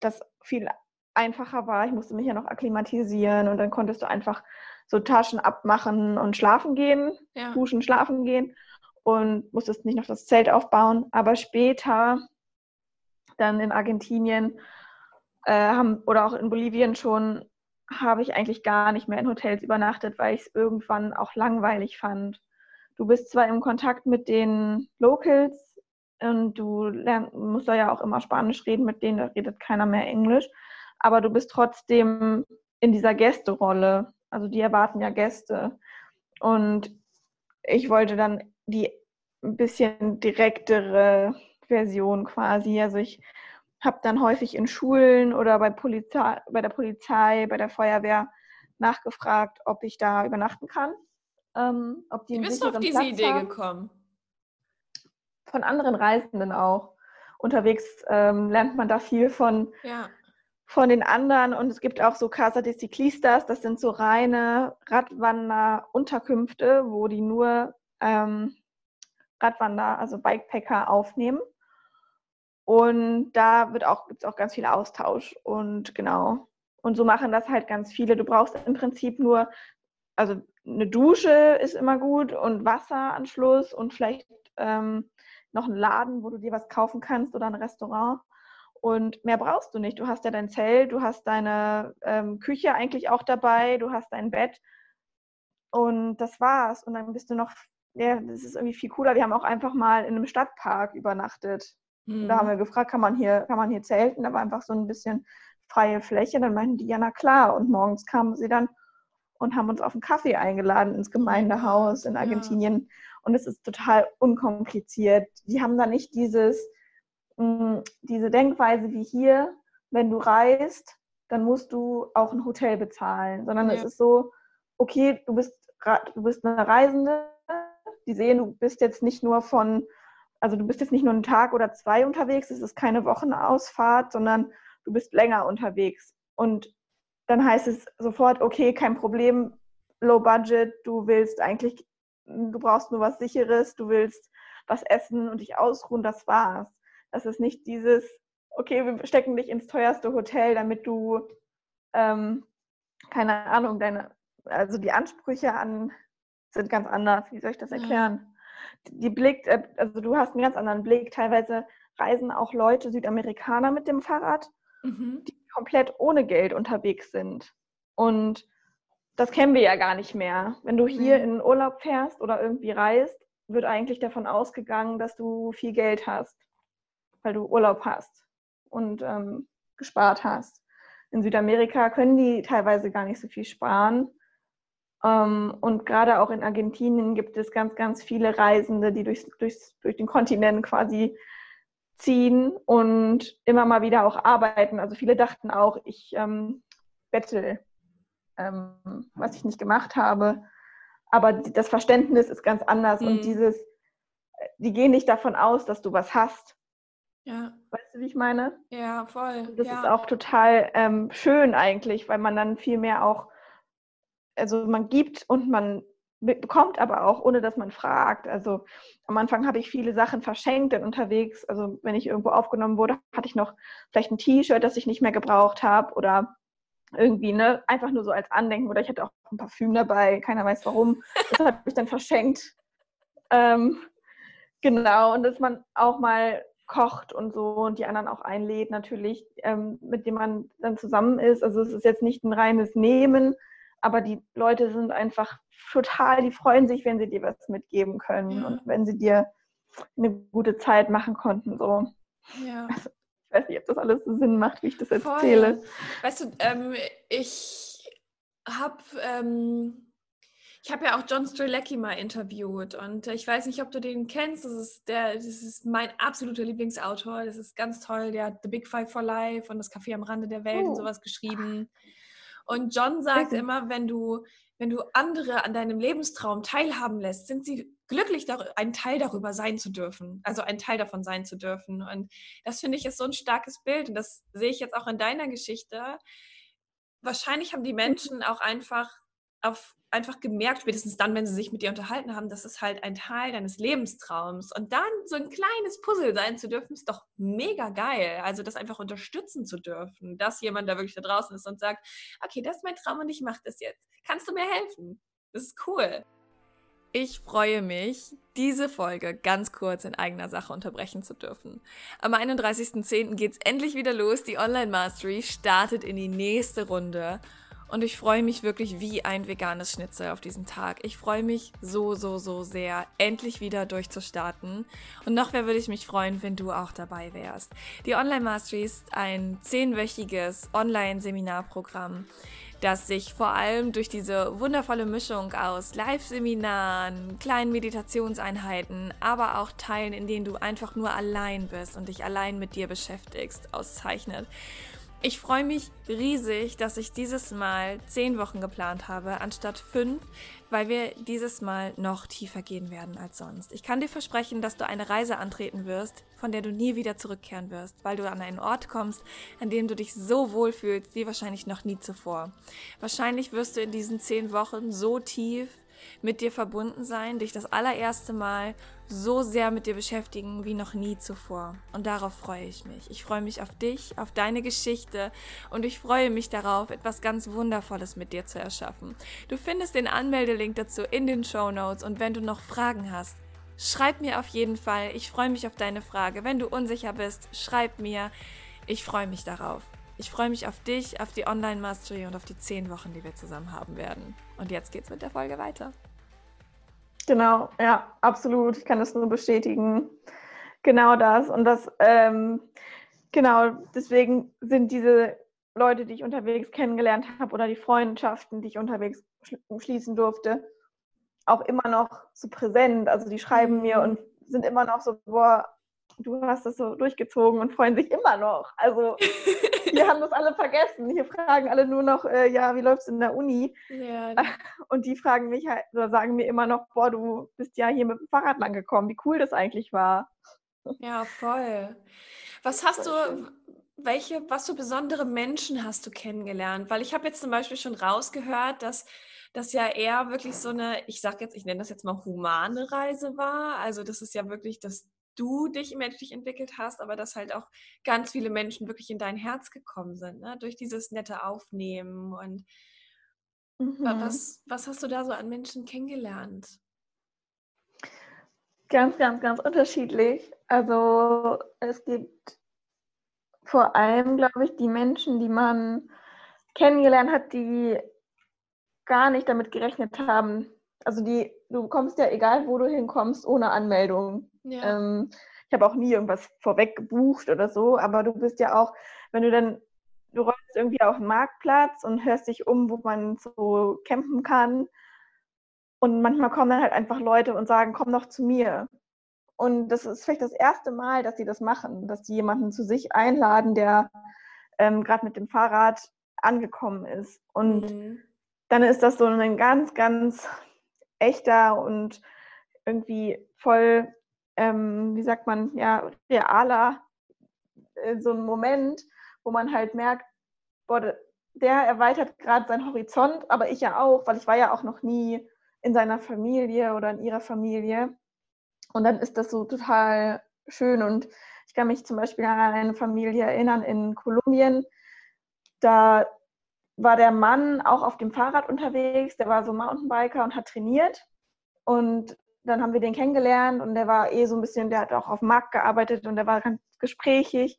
das viel einfacher war. Ich musste mich ja noch akklimatisieren und dann konntest du einfach so Taschen abmachen und schlafen gehen, ja. duschen, schlafen gehen und musstest nicht noch das Zelt aufbauen. Aber später, dann in Argentinien äh, haben, oder auch in Bolivien schon, habe ich eigentlich gar nicht mehr in Hotels übernachtet, weil ich es irgendwann auch langweilig fand du bist zwar im Kontakt mit den Locals und du lern, musst da ja auch immer Spanisch reden, mit denen da redet keiner mehr Englisch, aber du bist trotzdem in dieser Gästerolle. Also die erwarten ja Gäste. Und ich wollte dann die ein bisschen direktere Version quasi. Also ich habe dann häufig in Schulen oder bei, Polizei, bei der Polizei, bei der Feuerwehr nachgefragt, ob ich da übernachten kann ähm, ob die Wie bist du auf diese Platz Idee haben. gekommen? Von anderen Reisenden auch. Unterwegs ähm, lernt man da viel von ja. von den anderen. Und es gibt auch so Casa de Ciclistas, das sind so reine Radwanderunterkünfte, wo die nur ähm, Radwander, also Bikepacker aufnehmen. Und da wird auch, gibt es auch ganz viel Austausch. Und genau. Und so machen das halt ganz viele. Du brauchst im Prinzip nur, also eine Dusche ist immer gut und Wasseranschluss und vielleicht ähm, noch einen Laden, wo du dir was kaufen kannst oder ein Restaurant. Und mehr brauchst du nicht. Du hast ja dein Zelt, du hast deine ähm, Küche eigentlich auch dabei, du hast dein Bett. Und das war's. Und dann bist du noch, ja, das ist irgendwie viel cooler. Wir haben auch einfach mal in einem Stadtpark übernachtet. Mhm. Da haben wir gefragt, kann man hier, kann man hier zelten? Da war einfach so ein bisschen freie Fläche. Dann meinten die, ja, na klar. Und morgens kamen sie dann und haben uns auf einen Kaffee eingeladen ins Gemeindehaus in Argentinien. Ja. Und es ist total unkompliziert. Die haben da nicht dieses, mh, diese Denkweise wie hier, wenn du reist, dann musst du auch ein Hotel bezahlen, sondern ja. es ist so, okay, du bist, du bist eine Reisende, die sehen, du bist jetzt nicht nur von, also du bist jetzt nicht nur einen Tag oder zwei unterwegs, es ist keine Wochenausfahrt, sondern du bist länger unterwegs. Und dann heißt es sofort, okay, kein Problem, low budget, du willst eigentlich, du brauchst nur was sicheres, du willst was essen und dich ausruhen, das war's. Das ist nicht dieses, okay, wir stecken dich ins teuerste Hotel, damit du, ähm, keine Ahnung, deine, also die Ansprüche an sind ganz anders. Wie soll ich das erklären? Ja. Die Blick, äh, also du hast einen ganz anderen Blick. Teilweise reisen auch Leute, Südamerikaner mit dem Fahrrad, mhm. die komplett ohne Geld unterwegs sind. Und das kennen wir ja gar nicht mehr. Wenn du hier mhm. in den Urlaub fährst oder irgendwie reist, wird eigentlich davon ausgegangen, dass du viel Geld hast weil du Urlaub hast und ähm, gespart hast. In Südamerika können die teilweise gar nicht so viel sparen. Ähm, und gerade auch in Argentinien gibt es ganz, ganz viele Reisende, die durchs, durchs, durch den Kontinent quasi ziehen und immer mal wieder auch arbeiten. Also viele dachten auch, ich ähm, bettel, ähm, was ich nicht gemacht habe. Aber das Verständnis ist ganz anders mhm. und dieses, die gehen nicht davon aus, dass du was hast, ja. Weißt du, wie ich meine? Ja, voll. Das ja. ist auch total ähm, schön eigentlich, weil man dann viel mehr auch, also man gibt und man bekommt aber auch, ohne dass man fragt. Also am Anfang habe ich viele Sachen verschenkt und unterwegs, also wenn ich irgendwo aufgenommen wurde, hatte ich noch vielleicht ein T-Shirt, das ich nicht mehr gebraucht habe oder irgendwie, ne, einfach nur so als Andenken oder ich hatte auch ein Parfüm dabei, keiner weiß warum. Das habe ich dann verschenkt. Ähm, genau, und dass man auch mal kocht und so und die anderen auch einlädt natürlich, ähm, mit dem man dann zusammen ist. Also es ist jetzt nicht ein reines Nehmen, aber die Leute sind einfach total, die freuen sich, wenn sie dir was mitgeben können ja. und wenn sie dir eine gute Zeit machen konnten. So. Ja. Also, ich weiß nicht, ob das alles Sinn macht, wie ich das erzähle. Voll. Weißt du, ähm, ich habe ähm ich habe ja auch John Strelecki mal interviewt und ich weiß nicht, ob du den kennst. Das ist, der, das ist mein absoluter Lieblingsautor. Das ist ganz toll. Der hat The Big Five for Life und das Café am Rande der Welt oh. und sowas geschrieben. Und John sagt immer, wenn du, wenn du andere an deinem Lebenstraum teilhaben lässt, sind sie glücklich, ein Teil darüber sein zu dürfen, also ein Teil davon sein zu dürfen. Und das finde ich ist so ein starkes Bild und das sehe ich jetzt auch in deiner Geschichte. Wahrscheinlich haben die Menschen auch einfach auf einfach gemerkt, spätestens dann, wenn sie sich mit dir unterhalten haben, das ist halt ein Teil deines Lebenstraums. Und dann so ein kleines Puzzle sein zu dürfen, ist doch mega geil. Also das einfach unterstützen zu dürfen, dass jemand da wirklich da draußen ist und sagt, okay, das ist mein Traum und ich mache das jetzt. Kannst du mir helfen? Das ist cool. Ich freue mich, diese Folge ganz kurz in eigener Sache unterbrechen zu dürfen. Am 31.10. geht es endlich wieder los. Die Online Mastery startet in die nächste Runde. Und ich freue mich wirklich wie ein veganes Schnitzel auf diesen Tag. Ich freue mich so, so, so sehr, endlich wieder durchzustarten. Und noch mehr würde ich mich freuen, wenn du auch dabei wärst. Die Online Mastery ist ein zehnwöchiges Online-Seminarprogramm, das sich vor allem durch diese wundervolle Mischung aus Live-Seminaren, kleinen Meditationseinheiten, aber auch Teilen, in denen du einfach nur allein bist und dich allein mit dir beschäftigst, auszeichnet. Ich freue mich riesig, dass ich dieses Mal zehn Wochen geplant habe, anstatt fünf, weil wir dieses Mal noch tiefer gehen werden als sonst. Ich kann dir versprechen, dass du eine Reise antreten wirst, von der du nie wieder zurückkehren wirst, weil du an einen Ort kommst, an dem du dich so wohl fühlst wie wahrscheinlich noch nie zuvor. Wahrscheinlich wirst du in diesen zehn Wochen so tief mit dir verbunden sein, dich das allererste Mal so sehr mit dir beschäftigen wie noch nie zuvor. Und darauf freue ich mich. Ich freue mich auf dich, auf deine Geschichte und ich freue mich darauf, etwas ganz Wundervolles mit dir zu erschaffen. Du findest den Anmeldelink dazu in den Show Notes und wenn du noch Fragen hast, schreib mir auf jeden Fall. Ich freue mich auf deine Frage. Wenn du unsicher bist, schreib mir. Ich freue mich darauf. Ich freue mich auf dich, auf die Online Mastery und auf die zehn Wochen, die wir zusammen haben werden. Und jetzt geht's mit der Folge weiter. Genau, ja, absolut. Ich kann das nur bestätigen. Genau das. Und das, ähm, genau, deswegen sind diese Leute, die ich unterwegs kennengelernt habe oder die Freundschaften, die ich unterwegs schließen durfte, auch immer noch so präsent. Also die schreiben mir mhm. und sind immer noch so, boah, du hast das so durchgezogen und freuen sich immer noch. Also wir haben das alle vergessen. Hier fragen alle nur noch, äh, ja, wie läuft es in der Uni? Ja. Und die fragen mich halt, oder sagen mir immer noch, boah, du bist ja hier mit dem Fahrrad lang gekommen, wie cool das eigentlich war. Ja, voll. Was hast du, welche, was für besondere Menschen hast du kennengelernt? Weil ich habe jetzt zum Beispiel schon rausgehört, dass das ja eher wirklich so eine, ich sag jetzt, ich nenne das jetzt mal humane Reise war. Also das ist ja wirklich das du dich menschlich entwickelt hast, aber dass halt auch ganz viele Menschen wirklich in dein Herz gekommen sind, ne? durch dieses nette Aufnehmen. Und mhm. was, was hast du da so an Menschen kennengelernt? Ganz, ganz, ganz unterschiedlich. Also es gibt vor allem, glaube ich, die Menschen, die man kennengelernt hat, die gar nicht damit gerechnet haben. Also die, du kommst ja, egal wo du hinkommst, ohne Anmeldung. Ja. Ähm, ich habe auch nie irgendwas vorweg gebucht oder so, aber du bist ja auch, wenn du dann, du rollst irgendwie auf den Marktplatz und hörst dich um, wo man so campen kann. Und manchmal kommen dann halt einfach Leute und sagen, komm doch zu mir. Und das ist vielleicht das erste Mal, dass sie das machen, dass sie jemanden zu sich einladen, der ähm, gerade mit dem Fahrrad angekommen ist. Und mhm. dann ist das so ein ganz, ganz echter und irgendwie voll ähm, wie sagt man, ja, realer, äh, so ein Moment, wo man halt merkt, boah, der erweitert gerade seinen Horizont, aber ich ja auch, weil ich war ja auch noch nie in seiner Familie oder in ihrer Familie. Und dann ist das so total schön. Und ich kann mich zum Beispiel an eine Familie erinnern in Kolumbien. Da war der Mann auch auf dem Fahrrad unterwegs, der war so Mountainbiker und hat trainiert. Und dann haben wir den kennengelernt und der war eh so ein bisschen, der hat auch auf dem Markt gearbeitet und der war ganz gesprächig.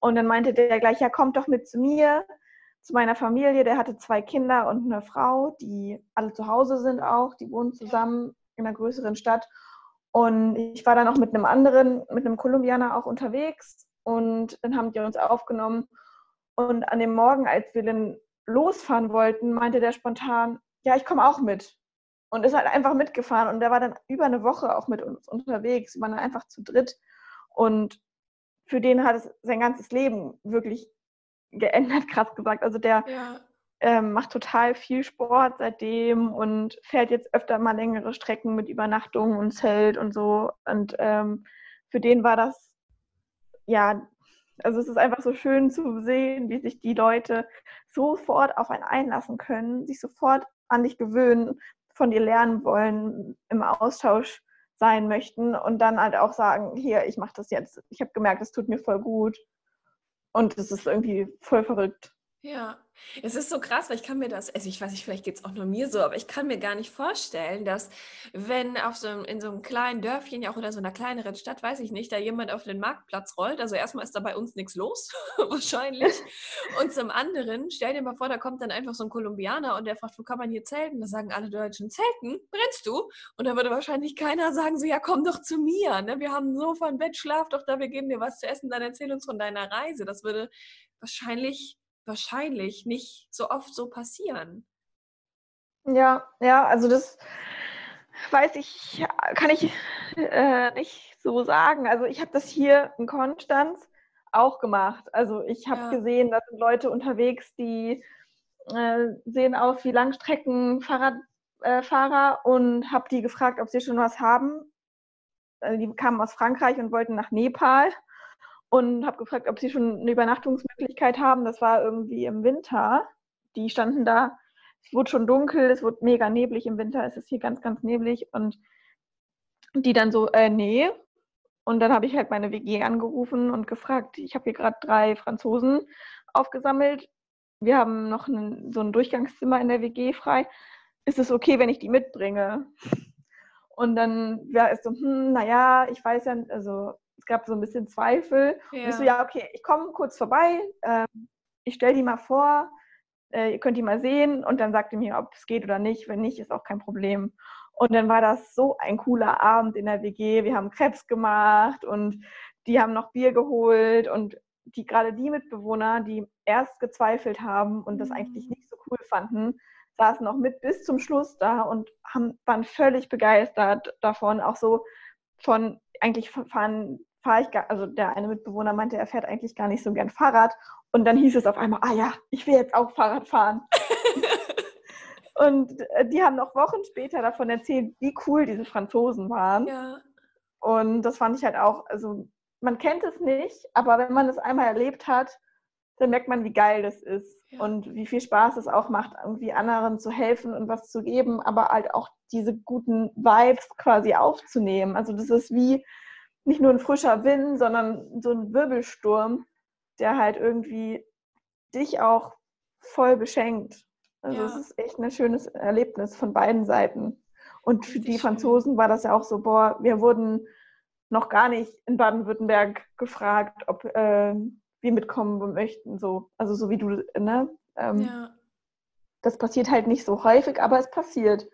Und dann meinte der gleich, ja, kommt doch mit zu mir, zu meiner Familie. Der hatte zwei Kinder und eine Frau, die alle zu Hause sind auch. Die wohnen zusammen in einer größeren Stadt. Und ich war dann auch mit einem anderen, mit einem Kolumbianer auch unterwegs. Und dann haben die uns aufgenommen. Und an dem Morgen, als wir dann losfahren wollten, meinte der spontan, ja, ich komme auch mit und ist halt einfach mitgefahren und der war dann über eine Woche auch mit uns unterwegs, wir waren dann einfach zu dritt und für den hat es sein ganzes Leben wirklich geändert, krass gesagt. Also der ja. ähm, macht total viel Sport seitdem und fährt jetzt öfter mal längere Strecken mit Übernachtungen und Zelt und so. Und ähm, für den war das, ja, also es ist einfach so schön zu sehen, wie sich die Leute sofort auf einen einlassen können, sich sofort an dich gewöhnen, von dir lernen wollen, im Austausch sein möchten und dann halt auch sagen, hier, ich mache das jetzt. Ich habe gemerkt, es tut mir voll gut. Und es ist irgendwie voll verrückt. Ja, es ist so krass, weil ich kann mir das, also ich weiß nicht, vielleicht geht es auch nur mir so, aber ich kann mir gar nicht vorstellen, dass wenn auf so einem, in so einem kleinen Dörfchen ja auch oder so einer kleineren Stadt, weiß ich nicht, da jemand auf den Marktplatz rollt. Also erstmal ist da bei uns nichts los, wahrscheinlich. Und zum anderen, stell dir mal vor, da kommt dann einfach so ein Kolumbianer und der fragt, wo kann man hier zelten? Da sagen alle Deutschen, zelten? Brennst du? Und da würde wahrscheinlich keiner sagen, so ja, komm doch zu mir. Ne? Wir haben so ein Bett, schlaf doch da, wir geben dir was zu essen, dann erzähl uns von deiner Reise. Das würde wahrscheinlich wahrscheinlich nicht so oft so passieren. Ja, ja, also das weiß ich, kann ich äh, nicht so sagen. Also ich habe das hier in Konstanz auch gemacht. Also ich habe ja. gesehen, da sind Leute unterwegs, die äh, sehen aus wie Langstreckenfahrradfahrer äh, und habe die gefragt, ob sie schon was haben. Also die kamen aus Frankreich und wollten nach Nepal und habe gefragt, ob sie schon eine Übernachtungsmöglichkeit haben. Das war irgendwie im Winter. Die standen da. Es wurde schon dunkel, es wurde mega neblig im Winter. Es ist hier ganz, ganz neblig und die dann so, äh, nee. Und dann habe ich halt meine WG angerufen und gefragt, ich habe hier gerade drei Franzosen aufgesammelt. Wir haben noch einen, so ein Durchgangszimmer in der WG frei. Ist es okay, wenn ich die mitbringe? Und dann war es so, hm, naja, ich weiß ja, also gab so ein bisschen Zweifel. Ja. Und ich so, ja, okay, ich komme kurz vorbei, äh, ich stelle die mal vor, äh, ihr könnt die mal sehen und dann sagt ihr mir, ob es geht oder nicht. Wenn nicht, ist auch kein Problem. Und dann war das so ein cooler Abend in der WG. Wir haben Krebs gemacht und die haben noch Bier geholt und die gerade die Mitbewohner, die erst gezweifelt haben und das eigentlich mhm. nicht so cool fanden, saßen noch mit bis zum Schluss da und haben, waren völlig begeistert davon. Auch so von, eigentlich fahren, fahre ich, gar, also der eine Mitbewohner meinte, er fährt eigentlich gar nicht so gern Fahrrad. Und dann hieß es auf einmal, ah ja, ich will jetzt auch Fahrrad fahren. Und äh, die haben noch Wochen später davon erzählt, wie cool diese Franzosen waren. Ja. Und das fand ich halt auch, also man kennt es nicht, aber wenn man es einmal erlebt hat, dann merkt man, wie geil das ist ja. und wie viel Spaß es auch macht, irgendwie anderen zu helfen und was zu geben, aber halt auch diese guten Vibes quasi aufzunehmen. Also das ist wie nicht nur ein frischer Wind, sondern so ein Wirbelsturm, der halt irgendwie dich auch voll beschenkt. Also es ist echt ein schönes Erlebnis von beiden Seiten. Und für die Franzosen war das ja auch so, boah, wir wurden noch gar nicht in Baden-Württemberg gefragt, ob äh, wir mitkommen möchten. So. Also so wie du, ne? Ähm, ja. Das passiert halt nicht so häufig, aber es passiert.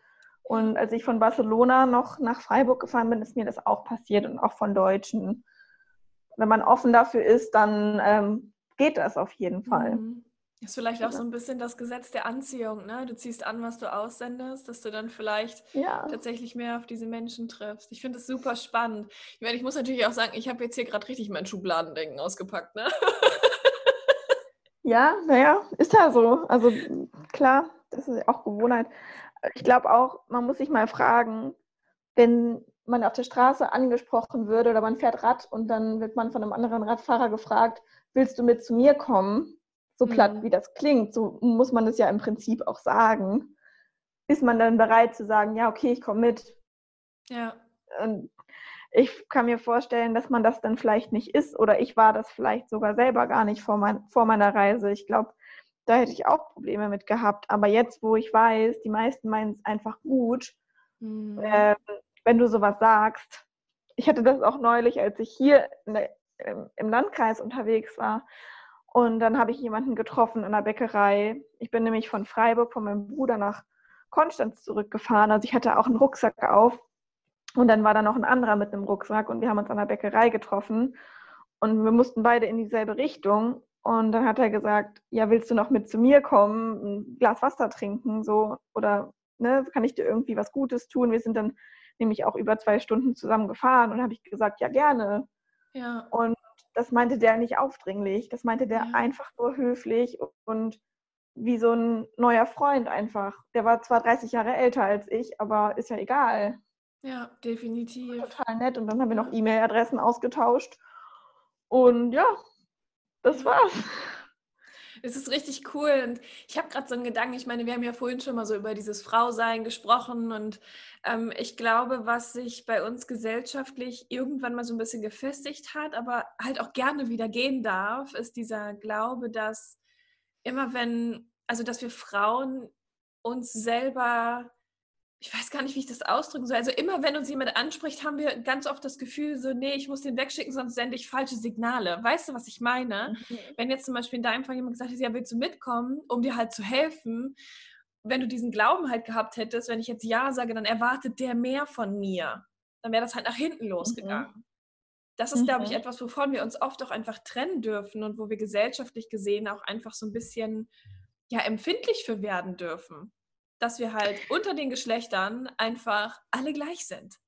Und als ich von Barcelona noch nach Freiburg gefahren bin, ist mir das auch passiert und auch von Deutschen. Wenn man offen dafür ist, dann ähm, geht das auf jeden Fall. Mhm. Das ist vielleicht auch so ein bisschen das Gesetz der Anziehung, ne? Du ziehst an, was du aussendest, dass du dann vielleicht ja. tatsächlich mehr auf diese Menschen triffst. Ich finde das super spannend. Ich meine, ich muss natürlich auch sagen, ich habe jetzt hier gerade richtig mein Schubladendenken ausgepackt, ne? Ja, naja, ist ja so. Also klar, das ist auch Gewohnheit. Ich glaube auch, man muss sich mal fragen, wenn man auf der Straße angesprochen würde oder man fährt Rad und dann wird man von einem anderen Radfahrer gefragt, willst du mit zu mir kommen? so platt mhm. wie das klingt, so muss man es ja im Prinzip auch sagen, ist man dann bereit zu sagen, ja, okay, ich komme mit. Ja. Und ich kann mir vorstellen, dass man das dann vielleicht nicht ist oder ich war das vielleicht sogar selber gar nicht vor, mein, vor meiner Reise. Ich glaube, da hätte ich auch Probleme mit gehabt. Aber jetzt, wo ich weiß, die meisten meinen es einfach gut, mhm. äh, wenn du sowas sagst. Ich hatte das auch neulich, als ich hier der, im Landkreis unterwegs war und dann habe ich jemanden getroffen in der Bäckerei. Ich bin nämlich von Freiburg von meinem Bruder nach Konstanz zurückgefahren. Also ich hatte auch einen Rucksack auf. Und dann war da noch ein anderer mit einem Rucksack und wir haben uns an der Bäckerei getroffen. Und wir mussten beide in dieselbe Richtung. Und dann hat er gesagt, ja, willst du noch mit zu mir kommen, ein Glas Wasser trinken, so, oder ne, kann ich dir irgendwie was Gutes tun? Wir sind dann nämlich auch über zwei Stunden zusammen gefahren und habe ich gesagt, ja, gerne. Ja. Und das meinte der nicht aufdringlich, das meinte der ja. einfach nur höflich und wie so ein neuer Freund einfach. Der war zwar 30 Jahre älter als ich, aber ist ja egal. Ja, definitiv. Total nett. Und dann haben wir noch E-Mail-Adressen ausgetauscht. Und ja, das war's. Es ist richtig cool. Und ich habe gerade so einen Gedanken, ich meine, wir haben ja vorhin schon mal so über dieses Frausein gesprochen und ähm, ich glaube, was sich bei uns gesellschaftlich irgendwann mal so ein bisschen gefestigt hat, aber halt auch gerne wieder gehen darf, ist dieser Glaube, dass immer wenn, also dass wir Frauen uns selber ich weiß gar nicht, wie ich das ausdrücken soll. Also immer, wenn uns jemand anspricht, haben wir ganz oft das Gefühl, so, nee, ich muss den wegschicken, sonst sende ich falsche Signale. Weißt du, was ich meine? Mhm. Wenn jetzt zum Beispiel in deinem Fall jemand gesagt hat, ja, willst du mitkommen, um dir halt zu helfen? Wenn du diesen Glauben halt gehabt hättest, wenn ich jetzt Ja sage, dann erwartet der mehr von mir. Dann wäre das halt nach hinten losgegangen. Mhm. Das ist, glaube ich, mhm. etwas, wovon wir uns oft auch einfach trennen dürfen und wo wir gesellschaftlich gesehen auch einfach so ein bisschen ja, empfindlich für werden dürfen dass wir halt unter den Geschlechtern einfach alle gleich sind.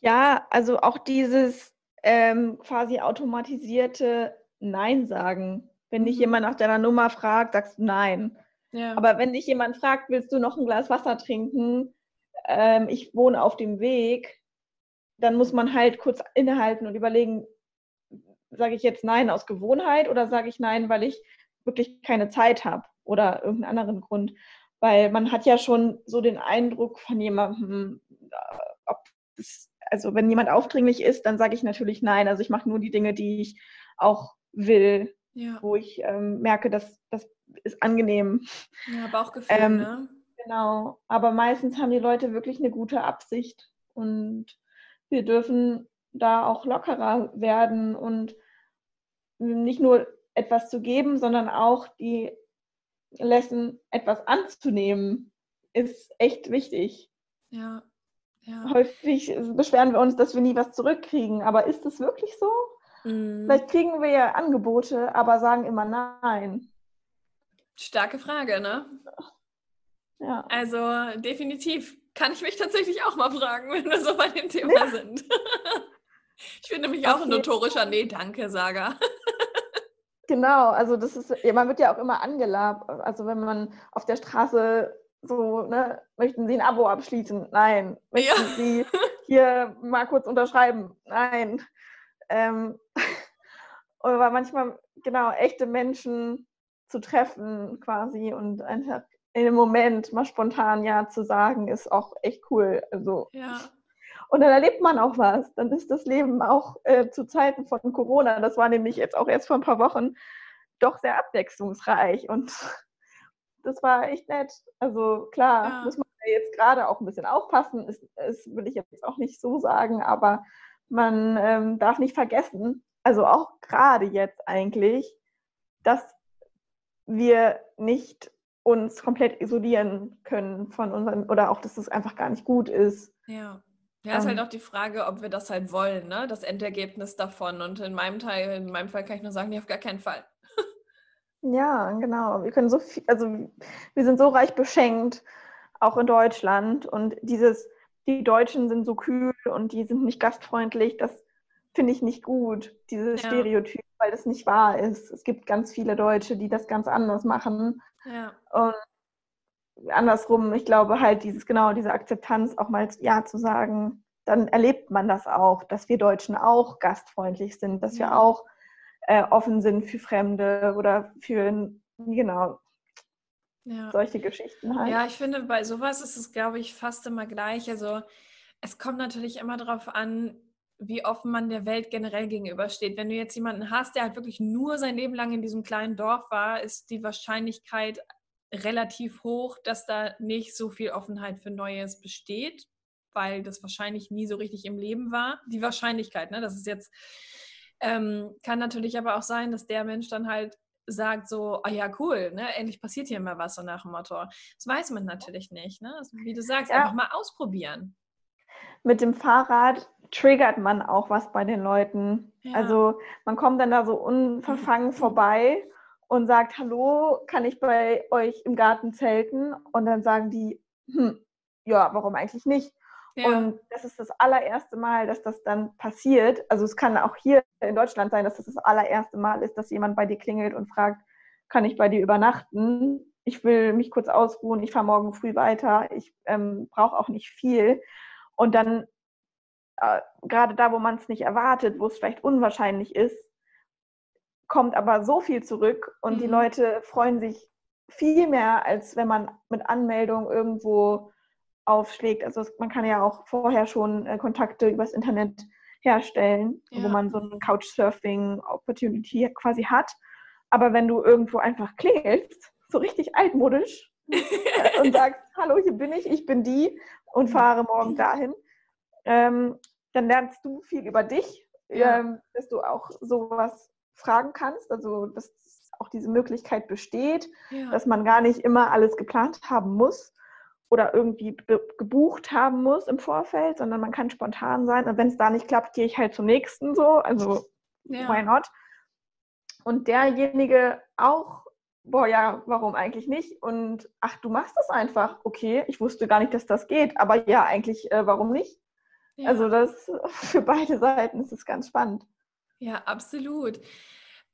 Ja, also auch dieses, ähm, quasi automatisierte Nein sagen. Wenn dich Mhm. jemand nach deiner Nummer fragt, sagst du Nein. Ja. Aber wenn dich jemand fragt, willst du noch ein Glas Wasser trinken? Ähm, ich wohne auf dem Weg, dann muss man halt kurz innehalten und überlegen, sage ich jetzt Nein aus Gewohnheit oder sage ich Nein, weil ich wirklich keine Zeit habe oder irgendeinen anderen Grund. Weil man hat ja schon so den Eindruck von jemandem, äh, ob das, also wenn jemand aufdringlich ist, dann sage ich natürlich Nein. Also ich mache nur die Dinge, die ich auch will, ja. wo ich ähm, merke, dass das ist angenehm. ja, Bauchgefühl, Ähm, ne? Genau, aber meistens haben die Leute wirklich eine gute Absicht und wir dürfen da auch lockerer werden und nicht nur etwas zu geben, sondern auch die Lesson etwas anzunehmen, ist echt wichtig. Ja. Ja. Häufig beschweren wir uns, dass wir nie was zurückkriegen, aber ist es wirklich so? Mhm. Vielleicht kriegen wir ja Angebote, aber sagen immer nein. Starke Frage, ne? Ja. Also definitiv. Kann ich mich tatsächlich auch mal fragen, wenn wir so bei dem Thema Ja. sind. ich bin nämlich Auf auch ein notorischer Nee-Danke-Sager. Genau, also das ist, ja, man wird ja auch immer angelabt. Also wenn man auf der Straße so, ne, möchten Sie ein Abo abschließen? Nein. Möchten Ja. Sie hier mal kurz unterschreiben? Nein. Ähm, aber manchmal, genau, echte Menschen zu treffen quasi und einfach in dem Moment mal spontan Ja zu sagen, ist auch echt cool. Also Ja. Und dann erlebt man auch was. Dann ist das Leben auch äh, zu Zeiten von Corona, das war nämlich jetzt auch erst vor ein paar Wochen, doch sehr abwechslungsreich. Und das war echt nett. Also klar, Ja. muss man ja jetzt gerade auch ein bisschen aufpassen. Das, das will ich jetzt auch nicht so sagen, aber man ähm, darf nicht vergessen, also auch gerade jetzt eigentlich, dass wir nicht uns komplett isolieren können von unseren oder auch, dass es einfach gar nicht gut ist. Ja. Ja, ist halt Ähm. auch die Frage, ob wir das halt wollen, ne? Das Endergebnis davon. Und in meinem Teil, in meinem Fall kann ich nur sagen, nee, auf gar keinen Fall. Ja, genau. Wir können so viel, also wir sind so reich beschenkt, auch in Deutschland. Und dieses, die Deutschen sind so kühl und die sind nicht gastfreundlich, das finde ich nicht gut, dieses Ja. Stereotyp, weil das nicht wahr ist. Es gibt ganz viele Deutsche, die das ganz anders machen. Ja. Und andersrum, ich glaube halt, dieses, genau, diese Akzeptanz auch mal Ja zu sagen, dann erlebt man das auch, dass wir Deutschen auch gastfreundlich sind, dass wir auch äh, offen sind für Fremde oder für, genau, Ja. solche Geschichten halt. Ja, ich finde, bei sowas ist es, glaube ich, fast immer gleich. Also es kommt natürlich immer darauf an, wie offen man der Welt generell gegenübersteht. Wenn du jetzt jemanden hast, der halt wirklich nur sein Leben lang in diesem kleinen Dorf war, ist die Wahrscheinlichkeit relativ hoch, dass da nicht so viel Offenheit für Neues besteht, weil das wahrscheinlich nie so richtig im Leben war. Die Wahrscheinlichkeit, ne? Das ist jetzt, ähm, kann natürlich aber auch sein, dass der Mensch dann halt sagt so, ah ja, cool, ne? endlich passiert hier mal was, so nach dem Motto. Das weiß man natürlich nicht. Ne? Also, wie du sagst, Ja. einfach mal ausprobieren. Mit dem Fahrrad triggert man auch was bei den Leuten. Ja. Also man kommt dann da so unverfangen vorbei und sagt, hallo, kann ich bei euch im Garten zelten? Und dann sagen die, hm, ja, warum eigentlich nicht? Ja. Und das ist das allererste Mal, dass das dann passiert. Also es kann auch hier in Deutschland sein, dass das das allererste Mal ist, dass jemand bei dir klingelt und fragt, kann ich bei dir übernachten? Ich will mich kurz ausruhen, ich fahre morgen früh weiter, ich ähm, brauche auch nicht viel. Und dann, äh, gerade da, wo man es nicht erwartet, wo es vielleicht unwahrscheinlich ist, kommt aber so viel zurück und die Mhm. Leute freuen sich viel mehr, als wenn man mit Anmeldung irgendwo aufschlägt. Also es, man kann ja auch vorher schon äh, Kontakte übers Internet herstellen, wo Ja. man so eine Couchsurfing-Opportunity quasi hat. Aber wenn du irgendwo einfach klingelst, so richtig altmodisch, äh, und sagst, hallo, hier bin ich, ich bin die und fahre morgen dahin, ähm, dann lernst du viel über dich, Ja. ähm, dass du auch sowas fragen kannst, also dass auch diese Möglichkeit besteht, ja. dass man gar nicht immer alles geplant haben muss oder irgendwie gebucht haben muss im Vorfeld, sondern man kann spontan sein. Und wenn es da nicht klappt, gehe ich halt zum nächsten so. Also ja. why not? Und derjenige auch, boah, ja, warum eigentlich nicht? Und ach, du machst das einfach. Okay, ich wusste gar nicht, dass das geht, aber ja, eigentlich, äh, warum nicht? Ja. Also das für beide Seiten ist es ganz spannend. Ja, absolut.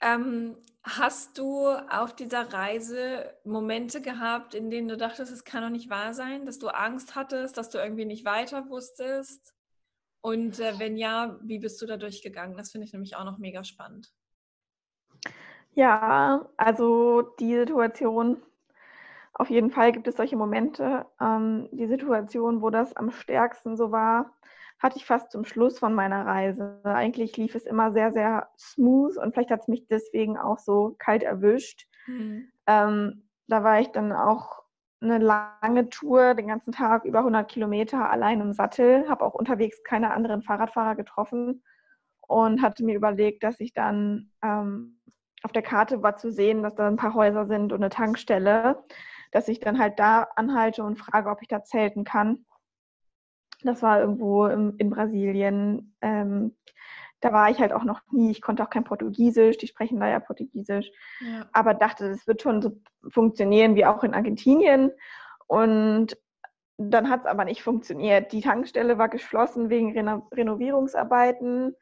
Ähm, hast du auf dieser Reise Momente gehabt, in denen du dachtest, es kann doch nicht wahr sein, dass du Angst hattest, dass du irgendwie nicht weiter wusstest? Und äh, wenn ja, wie bist du da durchgegangen? Das finde ich nämlich auch noch mega spannend. Ja, also die Situation, auf jeden Fall gibt es solche Momente. Ähm, die Situation, wo das am stärksten so war, hatte ich fast zum Schluss von meiner Reise. Eigentlich lief es immer sehr, sehr smooth und vielleicht hat es mich deswegen auch so kalt erwischt. Mhm. Ähm, da war ich dann auch eine lange Tour, den ganzen Tag über 100 Kilometer allein im Sattel, habe auch unterwegs keine anderen Fahrradfahrer getroffen und hatte mir überlegt, dass ich dann ähm, auf der Karte war zu sehen, dass da ein paar Häuser sind und eine Tankstelle, dass ich dann halt da anhalte und frage, ob ich da zelten kann. Das war irgendwo im, in Brasilien. Ähm, da war ich halt auch noch nie. Ich konnte auch kein Portugiesisch. Die sprechen da ja Portugiesisch. Ja. Aber dachte, das wird schon so funktionieren wie auch in Argentinien. Und dann hat es aber nicht funktioniert. Die Tankstelle war geschlossen wegen Reno Renovierungsarbeiten.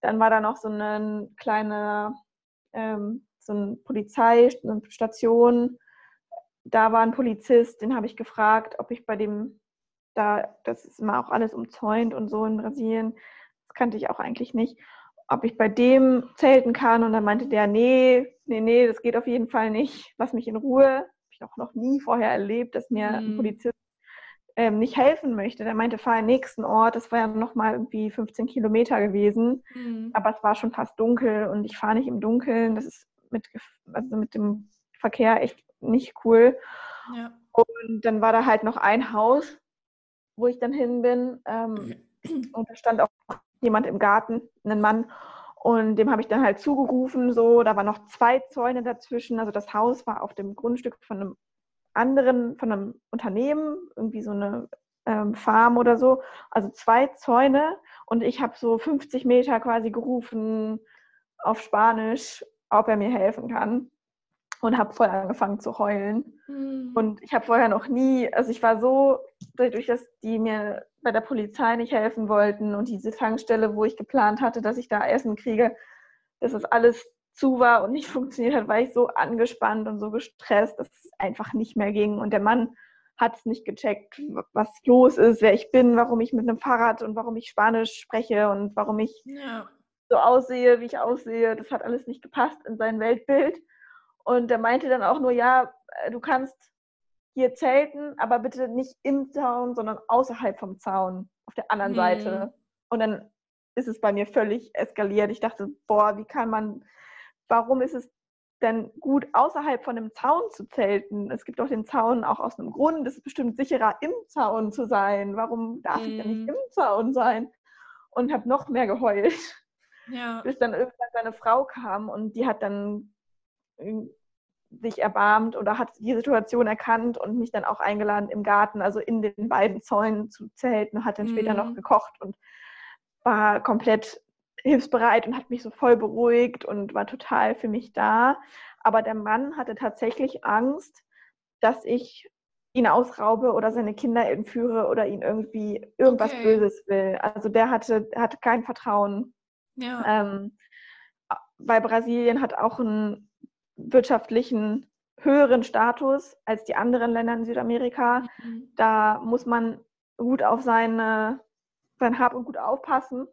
Dann war da noch so eine kleine ähm, so eine Polizeistation. Da war ein Polizist, den habe ich gefragt, ob ich bei dem da, das ist immer auch alles umzäunt und so in Brasilien, das kannte ich auch eigentlich nicht, ob ich bei dem zelten kann. Und dann meinte der, nee, nee, nee, das geht auf jeden Fall nicht, lass mich in Ruhe. Habe ich auch noch nie vorher erlebt, dass mir mhm. ein Polizist ähm, nicht helfen möchte. Der meinte, fahr in den nächsten Ort. Das war ja noch mal irgendwie 15 Kilometer gewesen. Mhm. Aber es war schon fast dunkel und ich fahre nicht im Dunkeln. Das ist mit, also mit dem Verkehr echt nicht cool. Ja. Und dann war da halt noch ein Haus, wo ich dann hin bin. Ähm, und da stand auch jemand im Garten, ein Mann. Und dem habe ich dann halt zugerufen, so, da waren noch zwei Zäune dazwischen. Also das Haus war auf dem Grundstück von einem anderen, von einem Unternehmen, irgendwie so eine ähm, Farm oder so. Also zwei Zäune. Und ich habe so 50 Meter quasi gerufen auf Spanisch, ob er mir helfen kann und habe voll angefangen zu heulen. Mhm. Und ich habe vorher noch nie, also ich war so, dadurch, dass die mir bei der Polizei nicht helfen wollten und diese Tankstelle, wo ich geplant hatte, dass ich da Essen kriege, dass das alles zu war und nicht funktioniert hat, war ich so angespannt und so gestresst, dass es einfach nicht mehr ging. Und der Mann hat es nicht gecheckt, was los ist, wer ich bin, warum ich mit einem Fahrrad und warum ich Spanisch spreche und warum ich ja. so aussehe, wie ich aussehe. Das hat alles nicht gepasst in sein Weltbild. Und er meinte dann auch nur, ja, äh, du kannst hier zelten, aber bitte nicht im Zaun, sondern außerhalb vom Zaun, auf der anderen mhm. Seite. Und dann ist es bei mir völlig eskaliert. Ich dachte, boah, wie kann man, warum ist es denn gut, außerhalb von einem Zaun zu zelten? Es gibt doch den Zaun auch aus einem Grund. Es ist bestimmt sicherer, im Zaun zu sein. Warum darf mhm. ich denn nicht mhm. im Zaun sein? Und habe noch mehr geheult. Ja. Bis dann irgendwann seine Frau kam und die hat dann sich erbarmt oder hat die Situation erkannt und mich dann auch eingeladen im Garten, also in den beiden Zäunen zu zelten, hat dann später mhm. noch gekocht und war komplett hilfsbereit und hat mich so voll beruhigt und war total für mich da. Aber der Mann hatte tatsächlich Angst, dass ich ihn ausraube oder seine Kinder entführe oder ihn irgendwie irgendwas okay. Böses will. Also der hatte, hatte kein Vertrauen. Ja. Ähm, weil Brasilien hat auch einen wirtschaftlichen höheren Status als die anderen Länder in Südamerika. Mhm. Da muss man gut auf seine, sein Hab und Gut aufpassen.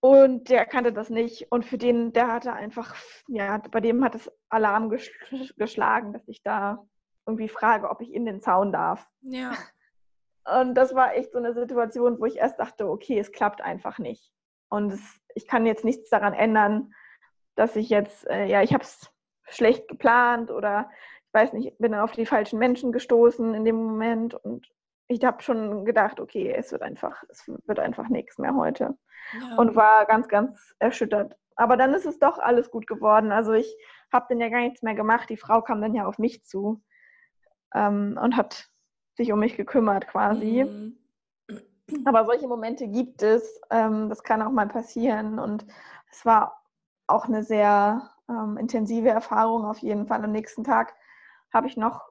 Und der kannte das nicht. Und für den, der hatte einfach, ja, bei dem hat es Alarm geschlagen, dass ich da irgendwie frage, ob ich in den Zaun darf. Ja. Und das war echt so eine Situation, wo ich erst dachte, okay, es klappt einfach nicht. Und es, ich kann jetzt nichts daran ändern, dass ich jetzt, äh, ja, ich habe es schlecht geplant oder ich weiß nicht, bin auf die falschen Menschen gestoßen in dem Moment und ich habe schon gedacht, okay, es wird einfach, es wird einfach nichts mehr heute. Ja. Und war ganz, ganz erschüttert. Aber dann ist es doch alles gut geworden. Also ich habe dann ja gar nichts mehr gemacht. Die Frau kam dann ja auf mich zu ähm, und hat sich um mich gekümmert quasi. Mhm. Aber solche Momente gibt es. Ähm, das kann auch mal passieren. Und es war auch eine sehr ähm, intensive Erfahrung auf jeden Fall. Am nächsten Tag habe ich noch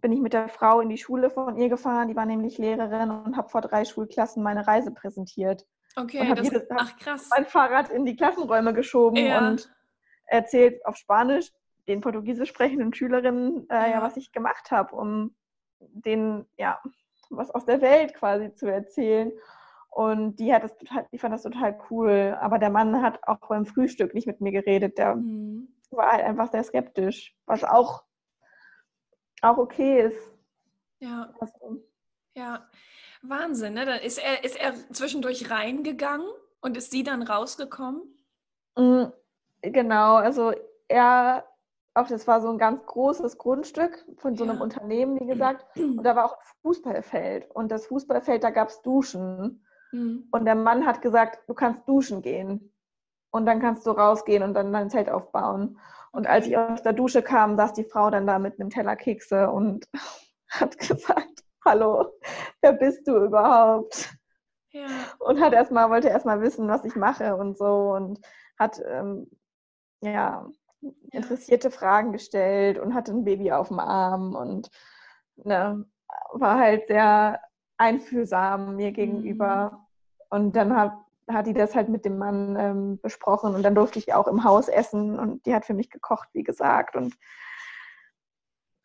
bin ich mit der Frau in die Schule von ihr gefahren, die war nämlich Lehrerin und habe vor drei Schulklassen meine Reise präsentiert. Okay, das, jedes ach krass. mein Fahrrad in die Klassenräume geschoben Ja. und erzählt auf Spanisch den portugiesisch sprechenden Schülerinnen, äh, ja. Ja. was ich gemacht habe, um denen ja was aus der Welt quasi zu erzählen. Und die hat das total, die fand das total cool. Aber der Mann hat auch beim Frühstück nicht mit mir geredet. Der Mhm. war halt einfach sehr skeptisch, was auch, auch okay ist. Ja, Also, ja. Wahnsinn, ne? Dann ist er, ist er zwischendurch reingegangen und ist sie dann rausgekommen? Mm, Genau, also er, auch das war so ein ganz großes Grundstück von so einem Ja. Unternehmen, wie gesagt, und da war auch ein Fußballfeld. Und das Fußballfeld, da gab es Duschen. Mhm. Und der Mann hat gesagt, du kannst duschen gehen. Und dann kannst du rausgehen und dann dein Zelt aufbauen. Und als ich aus der Dusche kam, saß die Frau dann da mit einem Teller Kekse und hat gesagt, hallo, wer bist du überhaupt? Ja, und hat erstmal, wollte erstmal wissen, was ich mache und so und hat ähm, ja, interessierte Fragen gestellt und hatte ein Baby auf dem Arm und ne, war halt sehr einfühlsam mir gegenüber. Und dann hat, hat die das halt mit dem Mann ähm, besprochen und dann durfte ich auch im Haus essen und die hat für mich gekocht, wie gesagt, und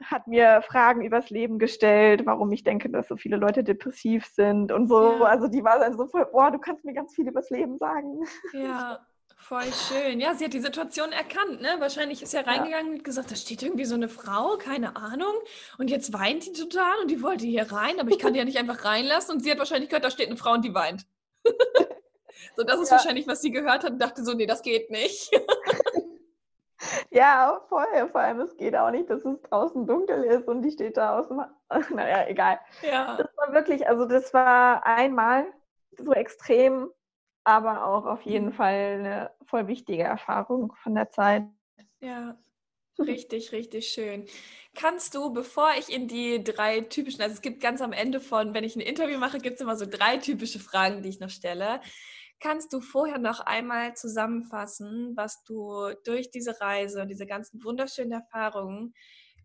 hat mir Fragen übers Leben gestellt, warum ich denke, dass so viele Leute depressiv sind und so. Ja. Also die war dann so voll, boah, du kannst mir ganz viel übers Leben sagen. ja, voll schön. Ja, sie hat die Situation erkannt, ne? Wahrscheinlich ist er reingegangen und gesagt, da steht irgendwie so eine Frau, keine Ahnung. Und jetzt weint die total und die wollte hier rein, aber ich kann die ja nicht einfach reinlassen. Und sie hat wahrscheinlich gehört, da steht eine Frau und die weint. so, das ist Ja. wahrscheinlich, was sie gehört hat und dachte so, nee, das geht nicht. Ja, voll. Vor allem, es geht auch nicht, dass es draußen dunkel ist und die steht da aus dem. Naja, egal. ja. Das war wirklich, also das war einmal so extrem, aber auch auf jeden Fall eine voll wichtige Erfahrung von der Zeit. Ja, richtig, richtig schön. Kannst du, bevor ich in die drei typischen, also es gibt ganz am Ende von, wenn ich ein Interview mache, gibt es immer so drei typische Fragen, die ich noch stelle. Kannst du vorher noch einmal zusammenfassen, was du durch diese Reise und diese ganzen wunderschönen Erfahrungen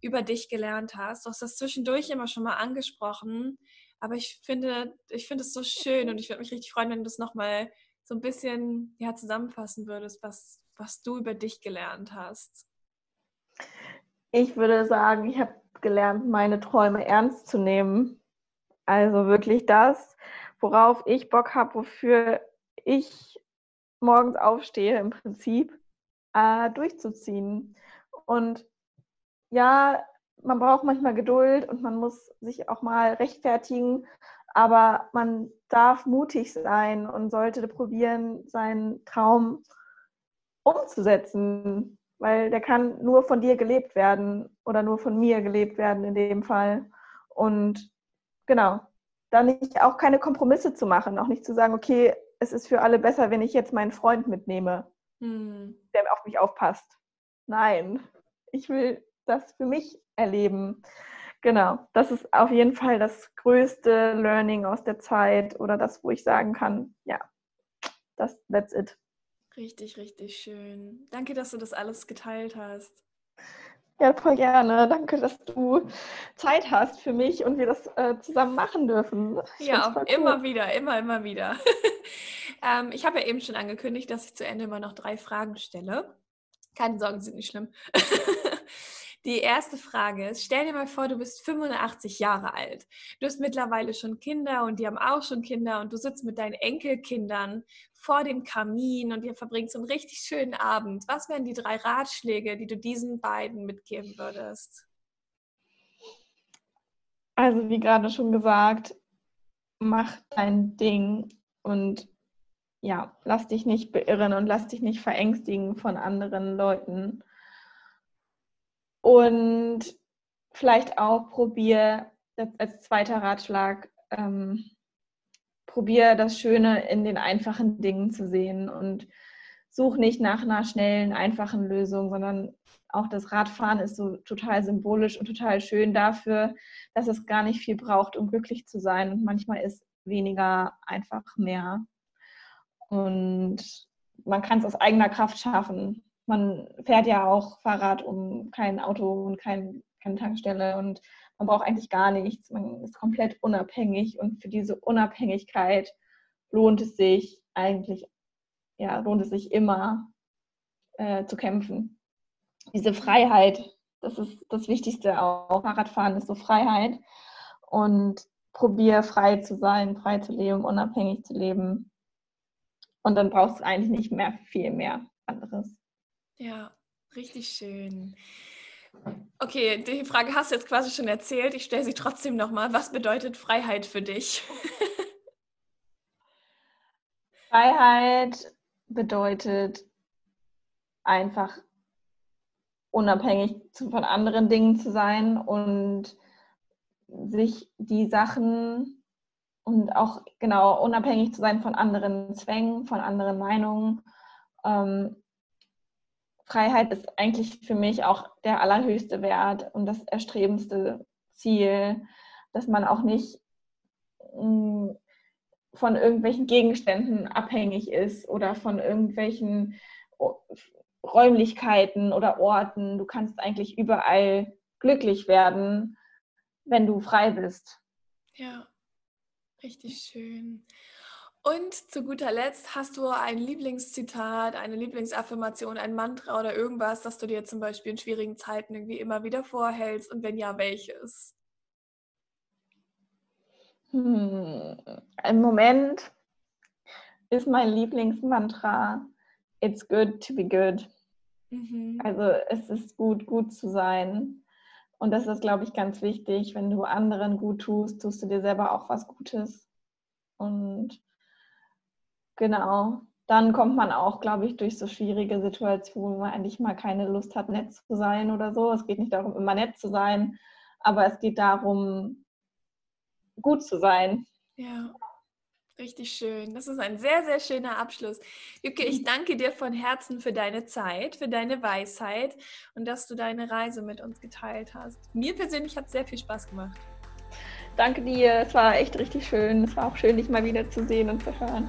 über dich gelernt hast? Du hast das zwischendurch immer schon mal angesprochen, aber ich finde, ich finde es so schön und ich würde mich richtig freuen, wenn du es nochmal so ein bisschen ja, zusammenfassen würdest, was, was du über dich gelernt hast. Ich würde sagen, ich habe gelernt, meine Träume ernst zu nehmen. Also wirklich das, worauf ich Bock habe, wofür ich morgens aufstehe, im Prinzip äh, durchzuziehen. Und ja, man braucht manchmal Geduld und man muss sich auch mal rechtfertigen, aber man darf mutig sein und sollte probieren, seinen Traum umzusetzen, weil der kann nur von dir gelebt werden oder nur von mir gelebt werden in dem Fall. Und genau, da nicht auch keine Kompromisse zu machen, auch nicht zu sagen, okay, es ist für alle besser, wenn ich jetzt meinen Freund mitnehme, Hm. der auf mich aufpasst. Nein, ich will das für mich erleben. Genau, das ist auf jeden Fall das größte Learning aus der Zeit oder das, wo ich sagen kann, ja, das, that's it. Richtig, richtig schön. Danke, dass du das alles geteilt hast. Ja, voll gerne. Danke, dass du Zeit hast für mich und wir das äh, zusammen machen dürfen. Ich Ja, cool. immer wieder, immer, immer wieder. ähm, ich habe ja eben schon angekündigt, dass ich zu Ende immer noch drei Fragen stelle. Keine Sorgen, sie sind nicht schlimm. Die erste Frage ist, stell dir mal vor, du bist 85 Jahre alt. Du hast mittlerweile schon Kinder und die haben auch schon Kinder und du sitzt mit deinen Enkelkindern vor dem Kamin und ihr verbringt so einen richtig schönen Abend. Was wären die drei Ratschläge, die du diesen beiden mitgeben würdest? Also, wie gerade schon gesagt, mach dein Ding und ja, lass dich nicht beirren und lass dich nicht verängstigen von anderen Leuten. Und vielleicht auch probier als zweiter Ratschlag, ähm, probier das Schöne in den einfachen Dingen zu sehen und such nicht nach einer schnellen, einfachen Lösung, sondern auch das Radfahren ist so total symbolisch und total schön dafür, dass es gar nicht viel braucht, um glücklich zu sein. Und manchmal ist weniger einfach mehr. Und man kann es aus eigener Kraft schaffen. Man fährt ja auch Fahrrad um kein Auto und kein, keine Tankstelle und man braucht eigentlich gar nichts, man ist komplett unabhängig und für diese Unabhängigkeit lohnt es sich eigentlich, ja, lohnt es sich immer äh, zu kämpfen. Diese Freiheit, das ist das Wichtigste auch. Fahrradfahren ist so Freiheit und probier frei zu sein, frei zu leben, unabhängig zu leben. Und dann brauchst du eigentlich nicht mehr viel mehr anderes. Ja, richtig schön. Okay, die Frage hast du jetzt quasi schon erzählt. Ich stelle sie trotzdem nochmal. Was bedeutet Freiheit für dich? Freiheit bedeutet einfach unabhängig von anderen Dingen zu sein und sich die Sachen und auch genau unabhängig zu sein von anderen Zwängen, von anderen Meinungen. Ähm, Freiheit ist eigentlich für mich auch der allerhöchste Wert und das erstrebendste Ziel, dass man auch nicht mm, von irgendwelchen Gegenständen abhängig ist oder von irgendwelchen Räumlichkeiten oder Orten. Du kannst eigentlich überall glücklich werden, wenn du frei bist. Ja, richtig schön. Und zu guter Letzt, hast du ein Lieblingszitat, eine Lieblingsaffirmation, ein Mantra oder irgendwas, das du dir zum Beispiel in schwierigen Zeiten irgendwie immer wieder vorhältst? Und wenn ja, welches? Hm, Im Moment ist mein Lieblingsmantra It's good to be good. Mhm. Also es ist gut, gut zu sein. Und das ist, glaube ich, ganz wichtig. Wenn du anderen gut tust, tust du dir selber auch was Gutes. Und genau, dann kommt man auch, glaube ich, durch so schwierige Situationen, wo man eigentlich mal keine Lust hat, nett zu sein oder so. Es geht nicht darum, immer nett zu sein, aber es geht darum, gut zu sein. Ja, richtig schön. Das ist ein sehr, sehr schöner Abschluss. Jücke, ich danke dir von Herzen für deine Zeit, für deine Weisheit und dass du deine Reise mit uns geteilt hast. Mir persönlich hat es sehr viel Spaß gemacht. Danke dir. Es war echt richtig schön. Es war auch schön, dich mal wieder zu sehen und zu hören.